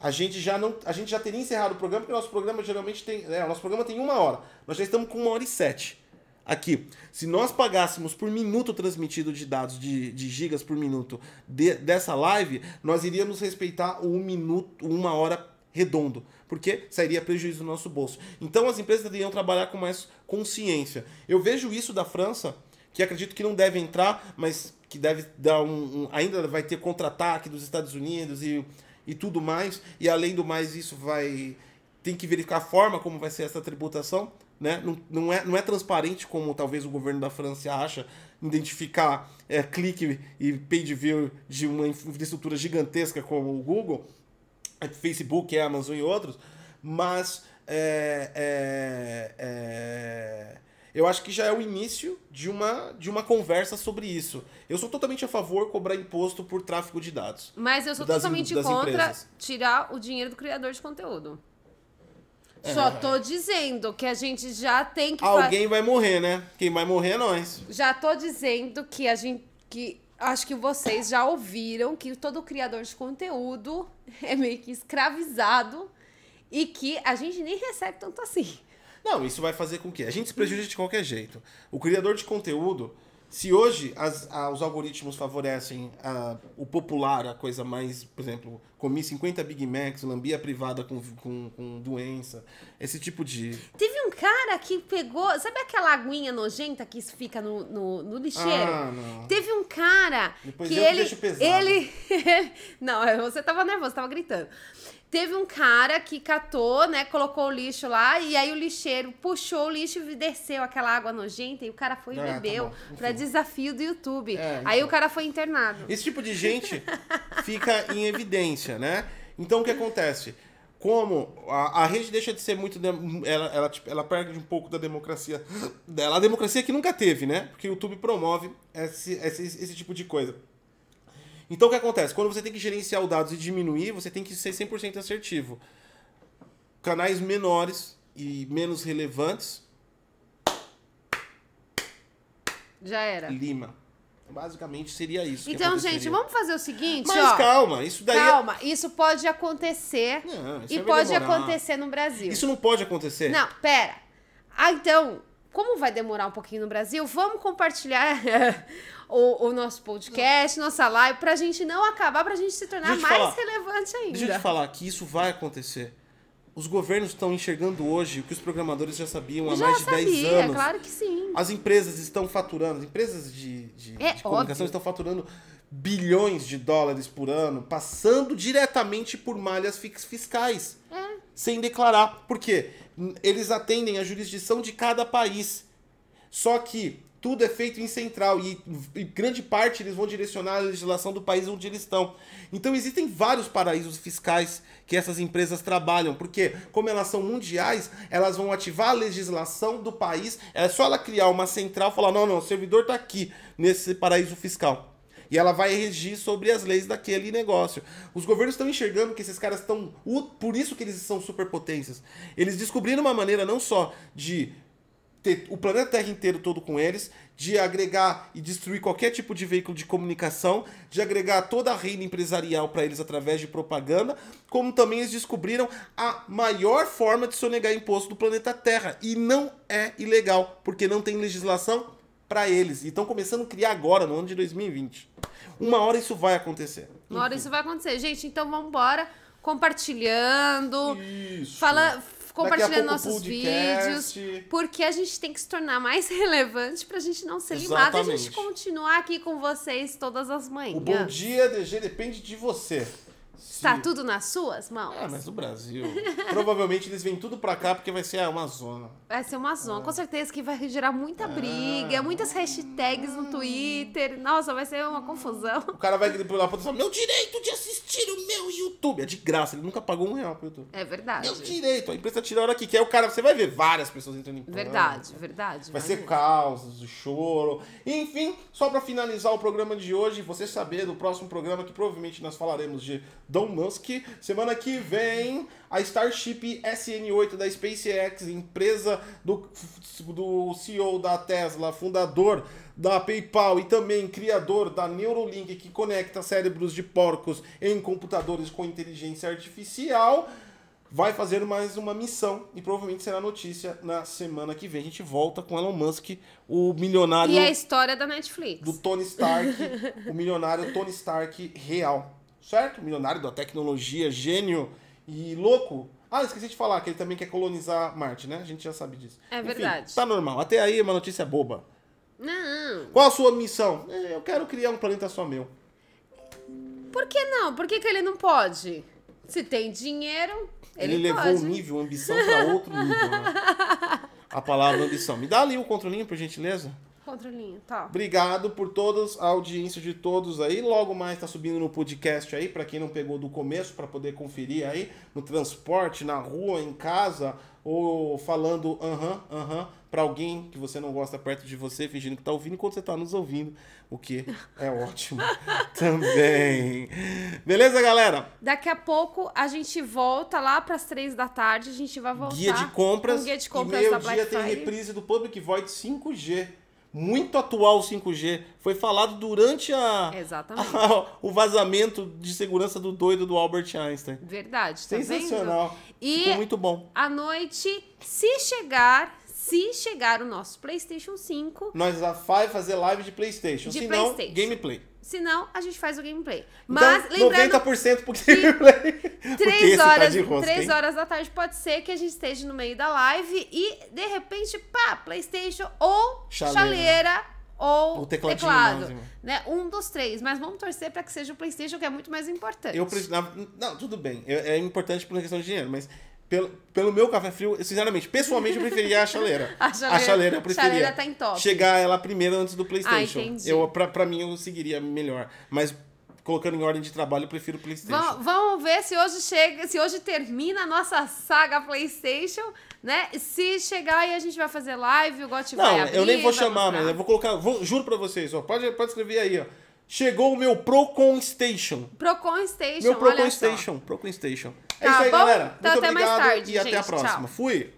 [SPEAKER 1] a gente já não, a gente já teria encerrado o programa, porque o nosso programa geralmente tem, é, nosso programa tem uma hora. Nós já estamos com uma hora e sete. Aqui, se nós pagássemos por minuto transmitido de dados, de, de gigas por minuto de- dessa live, nós iríamos respeitar um minuto, uma hora redondo, porque sairia prejuízo no nosso bolso. Então as empresas deveriam trabalhar com mais consciência. Eu vejo isso da França, que acredito que não deve entrar, mas que deve dar um, um- ainda vai ter contra-ataque dos Estados Unidos e, e tudo mais. E além do mais, isso vai tem que verificar a forma como vai ser essa tributação, né? Não, não, é, não é transparente como talvez o governo da França acha identificar é, clique e page view de uma infraestrutura gigantesca como o Google, Facebook, Amazon e outros, mas é, é, é, eu acho que já é o início de uma, de uma conversa sobre isso. Eu sou totalmente a favor de cobrar imposto por tráfego de dados.
[SPEAKER 2] Mas eu sou
[SPEAKER 1] das-
[SPEAKER 2] totalmente
[SPEAKER 1] das
[SPEAKER 2] contra
[SPEAKER 1] empresas.
[SPEAKER 2] tirar o dinheiro do criador de conteúdo.
[SPEAKER 1] É.
[SPEAKER 2] Só tô dizendo que a gente já tem que
[SPEAKER 1] Alguém vai morrer, né? Quem vai morrer é nós.
[SPEAKER 2] Já tô dizendo que a gente. que acho que vocês já ouviram que todo criador de conteúdo (laughs) é meio que escravizado e que a gente nem recebe tanto assim.
[SPEAKER 1] Não, isso vai fazer com que a gente se prejudique de qualquer jeito. O criador de conteúdo, se hoje as- a- os algoritmos favorecem a- o popular, a coisa mais, por exemplo, comi 50 Big Macs, lambia privada com, com, com doença, esse tipo de.
[SPEAKER 2] Teve um cara que pegou. Sabe aquela aguinha nojenta que fica no, no, no lixeiro?
[SPEAKER 1] Ah, não.
[SPEAKER 2] Teve um cara
[SPEAKER 1] Depois
[SPEAKER 2] que
[SPEAKER 1] eu
[SPEAKER 2] ele.
[SPEAKER 1] deixo pesado.
[SPEAKER 2] Ele. (laughs) não, você tava nervoso, tava gritando. Teve um cara que catou, né? Colocou o lixo lá e aí o lixeiro puxou o lixo e desceu aquela água nojenta e o cara foi e
[SPEAKER 1] Ah, tá
[SPEAKER 2] bebeu.
[SPEAKER 1] Enfim.
[SPEAKER 2] pra desafio do YouTube.
[SPEAKER 1] É,
[SPEAKER 2] aí o cara foi internado.
[SPEAKER 1] Esse tipo de gente fica em evidência, né? Então o que acontece? como a, a rede deixa de ser muito. Ela, ela, tipo, ela perde um pouco da democracia dela. A democracia que nunca teve, né? Porque o YouTube promove esse, esse, esse tipo de coisa. Então o que acontece? Quando você tem que gerenciar os dados e diminuir, você tem que ser 100% assertivo. Canais menores e menos relevantes,
[SPEAKER 2] Já era.
[SPEAKER 1] lima. Basicamente seria isso.
[SPEAKER 2] Então, gente, vamos fazer o seguinte,
[SPEAKER 1] Mas
[SPEAKER 2] ó.
[SPEAKER 1] calma, isso daí. é-
[SPEAKER 2] Calma, isso pode acontecer
[SPEAKER 1] Não, isso
[SPEAKER 2] e pode
[SPEAKER 1] demorar.
[SPEAKER 2] acontecer no Brasil.
[SPEAKER 1] Isso não pode acontecer.
[SPEAKER 2] Não, pera. Ah, então, como vai demorar um pouquinho no Brasil, vamos compartilhar (laughs) o, o nosso podcast, nossa live, pra gente não acabar, pra gente se tornar mais
[SPEAKER 1] falar.
[SPEAKER 2] relevante ainda.
[SPEAKER 1] Deixa eu te falar que isso vai acontecer. Os governos estão enxergando hoje o que os programadores já sabiam há
[SPEAKER 2] Já
[SPEAKER 1] mais de 10
[SPEAKER 2] sabia,
[SPEAKER 1] anos.
[SPEAKER 2] claro que sim.
[SPEAKER 1] As empresas estão faturando, as empresas de, de,
[SPEAKER 2] É
[SPEAKER 1] de comunicação
[SPEAKER 2] óbvio.
[SPEAKER 1] estão faturando bilhões de dólares por ano, passando diretamente por malhas fiscais,
[SPEAKER 2] É.
[SPEAKER 1] sem declarar. Por quê? Eles atendem a jurisdição de cada país. Só que tudo é feito em central e, e grande parte eles vão direcionar a legislação do país onde eles estão. Então existem vários paraísos fiscais que essas empresas trabalham, porque como elas são mundiais, elas vão ativar a legislação do país. É só ela criar uma central e falar: não, não, o servidor está aqui nesse paraíso fiscal. E ela vai regir sobre as leis daquele negócio. Os governos estão enxergando que esses caras estão. Por isso que eles são superpotências. Eles descobriram uma maneira não só de ter o planeta Terra inteiro todo com eles, de agregar e destruir qualquer tipo de veículo de comunicação, de agregar toda a rede empresarial para eles através de propaganda, como também eles descobriram a maior forma de sonegar imposto do planeta Terra. E não é ilegal, porque não tem legislação para eles. E estão começando a criar agora, no ano de 2020. Uma hora isso vai acontecer.
[SPEAKER 2] Uma hora isso vai acontecer. Gente, então vamos embora compartilhando,
[SPEAKER 1] Isso.
[SPEAKER 2] fala, compartilhando nossos
[SPEAKER 1] podcast.
[SPEAKER 2] vídeos, porque a gente tem que se tornar mais (laughs) relevante pra gente não ser limado e a gente continuar aqui com vocês todas as manhãs.
[SPEAKER 1] O bom dia, DG, depende de você.
[SPEAKER 2] Está tudo nas suas mãos?
[SPEAKER 1] Ah, mas no Brasil. Provavelmente eles vêm tudo pra cá porque vai ser uma zona.
[SPEAKER 2] Vai ser uma zona, com certeza que vai gerar muita briga, muitas hashtags no Twitter. Nossa, vai ser uma confusão.
[SPEAKER 1] O cara vai gritar lá pra falar: Meu direito de assistir o meu YouTube. É de graça, ele nunca pagou um real pro YouTube.
[SPEAKER 2] É verdade.
[SPEAKER 1] Meu direito, a empresa tira a hora que quer. O cara, você vai ver várias pessoas entrando em pânico.
[SPEAKER 2] Verdade, verdade.
[SPEAKER 1] Vai ser causas, o choro. Enfim, só pra finalizar o programa de hoje, você saber do próximo programa que provavelmente nós falaremos de Don Musk. Semana que vem, a Starship SN8 da SpaceX, empresa do, do CEO da Tesla, fundador da PayPal e também criador da Neuralink, que conecta cérebros de porcos em computadores com inteligência artificial vai fazer mais uma missão e provavelmente será notícia na semana que vem. A gente volta com Elon Musk, o milionário
[SPEAKER 2] E a história da Netflix.
[SPEAKER 1] do Tony Stark, o milionário Tony Stark real, certo? Milionário da tecnologia, gênio e louco. Ah, esqueci de falar que ele também quer colonizar Marte, né? A gente já sabe disso.
[SPEAKER 2] É
[SPEAKER 1] Enfim,
[SPEAKER 2] verdade.
[SPEAKER 1] Tá normal. Até aí é uma notícia boba.
[SPEAKER 2] Não.
[SPEAKER 1] Qual a sua missão? É, Eu quero criar um planeta só meu.
[SPEAKER 2] Por que não? Por que, que ele não pode? Se tem dinheiro, ele,
[SPEAKER 1] Ele, levou
[SPEAKER 2] pode.
[SPEAKER 1] o nível, a ambição pra outro nível, né? (laughs) A palavra ambição. Me dá ali o controlinho, por gentileza.
[SPEAKER 2] Controlinho, tá.
[SPEAKER 1] Obrigado por todos, a audiência de todos aí. Logo mais tá subindo no podcast aí, pra quem não pegou do começo, pra poder conferir aí no transporte, na rua, em casa, ou falando aham, aham, pra alguém que você não gosta perto de você, fingindo que tá ouvindo enquanto você tá nos ouvindo, o que é (laughs) ótimo também. Beleza, galera?
[SPEAKER 2] Daqui a pouco a gente volta lá pras três da tarde. A gente vai voltar.
[SPEAKER 1] Guia de compras.
[SPEAKER 2] com guia de
[SPEAKER 1] e
[SPEAKER 2] compras da Black
[SPEAKER 1] tem
[SPEAKER 2] Friday.
[SPEAKER 1] reprise do Public Void 5G. Muito atual o 5G. Foi falado durante a,
[SPEAKER 2] Exatamente.
[SPEAKER 1] o vazamento de segurança do doido do Albert Einstein.
[SPEAKER 2] Verdade, tá
[SPEAKER 1] Sensacional.
[SPEAKER 2] vendo? E
[SPEAKER 1] Ficou muito bom.
[SPEAKER 2] à noite, se chegar, se chegar o nosso PlayStation 5,
[SPEAKER 1] Nós vai fazer live de PlayStation.
[SPEAKER 2] De
[SPEAKER 1] Se não,
[SPEAKER 2] PlayStation.
[SPEAKER 1] gameplay.
[SPEAKER 2] Senão a gente faz o gameplay. Mas
[SPEAKER 1] então,
[SPEAKER 2] lembrando
[SPEAKER 1] 90% pro (laughs) gameplay. Porque
[SPEAKER 2] Três
[SPEAKER 1] esse tá
[SPEAKER 2] horas,
[SPEAKER 1] rosca, hein?
[SPEAKER 2] horas da tarde pode ser que a gente esteja no meio da live e, de repente, pá, Playstation ou
[SPEAKER 1] Chaleira.
[SPEAKER 2] chaleira, ou
[SPEAKER 1] O
[SPEAKER 2] teclado.
[SPEAKER 1] mouse, né?
[SPEAKER 2] Um dos três. Mas vamos torcer para que seja o Playstation, que é muito mais importante.
[SPEAKER 1] Eu. Não, tudo bem. É, é importante por questão de dinheiro, mas pelo, pelo meu café frio, sinceramente, pessoalmente, eu preferia a chaleira. (laughs)
[SPEAKER 2] A chaleira-
[SPEAKER 1] chaleira eu preferia.
[SPEAKER 2] chaleira tá em top.
[SPEAKER 1] Chegar ela primeiro antes do PlayStation.
[SPEAKER 2] Ah, entendi.
[SPEAKER 1] eu, pra, pra mim, eu seguiria melhor. Mas colocando em ordem de trabalho, eu prefiro o PlayStation.
[SPEAKER 2] Vamos, vamos ver se hoje chega, se hoje termina a nossa saga PlayStation, né? Se chegar aí a gente vai fazer live, o Gotti vai
[SPEAKER 1] Não,
[SPEAKER 2] abrir,
[SPEAKER 1] eu nem vou
[SPEAKER 2] vai
[SPEAKER 1] chamar,
[SPEAKER 2] mostrar.
[SPEAKER 1] mas eu vou colocar. vou- juro pra vocês, ó. Pode, pode escrever aí, ó. Chegou o meu Procon Station.
[SPEAKER 2] Procon Station,
[SPEAKER 1] Meu Procon. Station. Procon Station. É
[SPEAKER 2] Tá
[SPEAKER 1] isso aí,
[SPEAKER 2] bom?
[SPEAKER 1] galera.
[SPEAKER 2] Então
[SPEAKER 1] Muito
[SPEAKER 2] até mais
[SPEAKER 1] obrigado
[SPEAKER 2] tarde,
[SPEAKER 1] e até a
[SPEAKER 2] gente.
[SPEAKER 1] próxima.
[SPEAKER 2] Tchau.
[SPEAKER 1] Fui.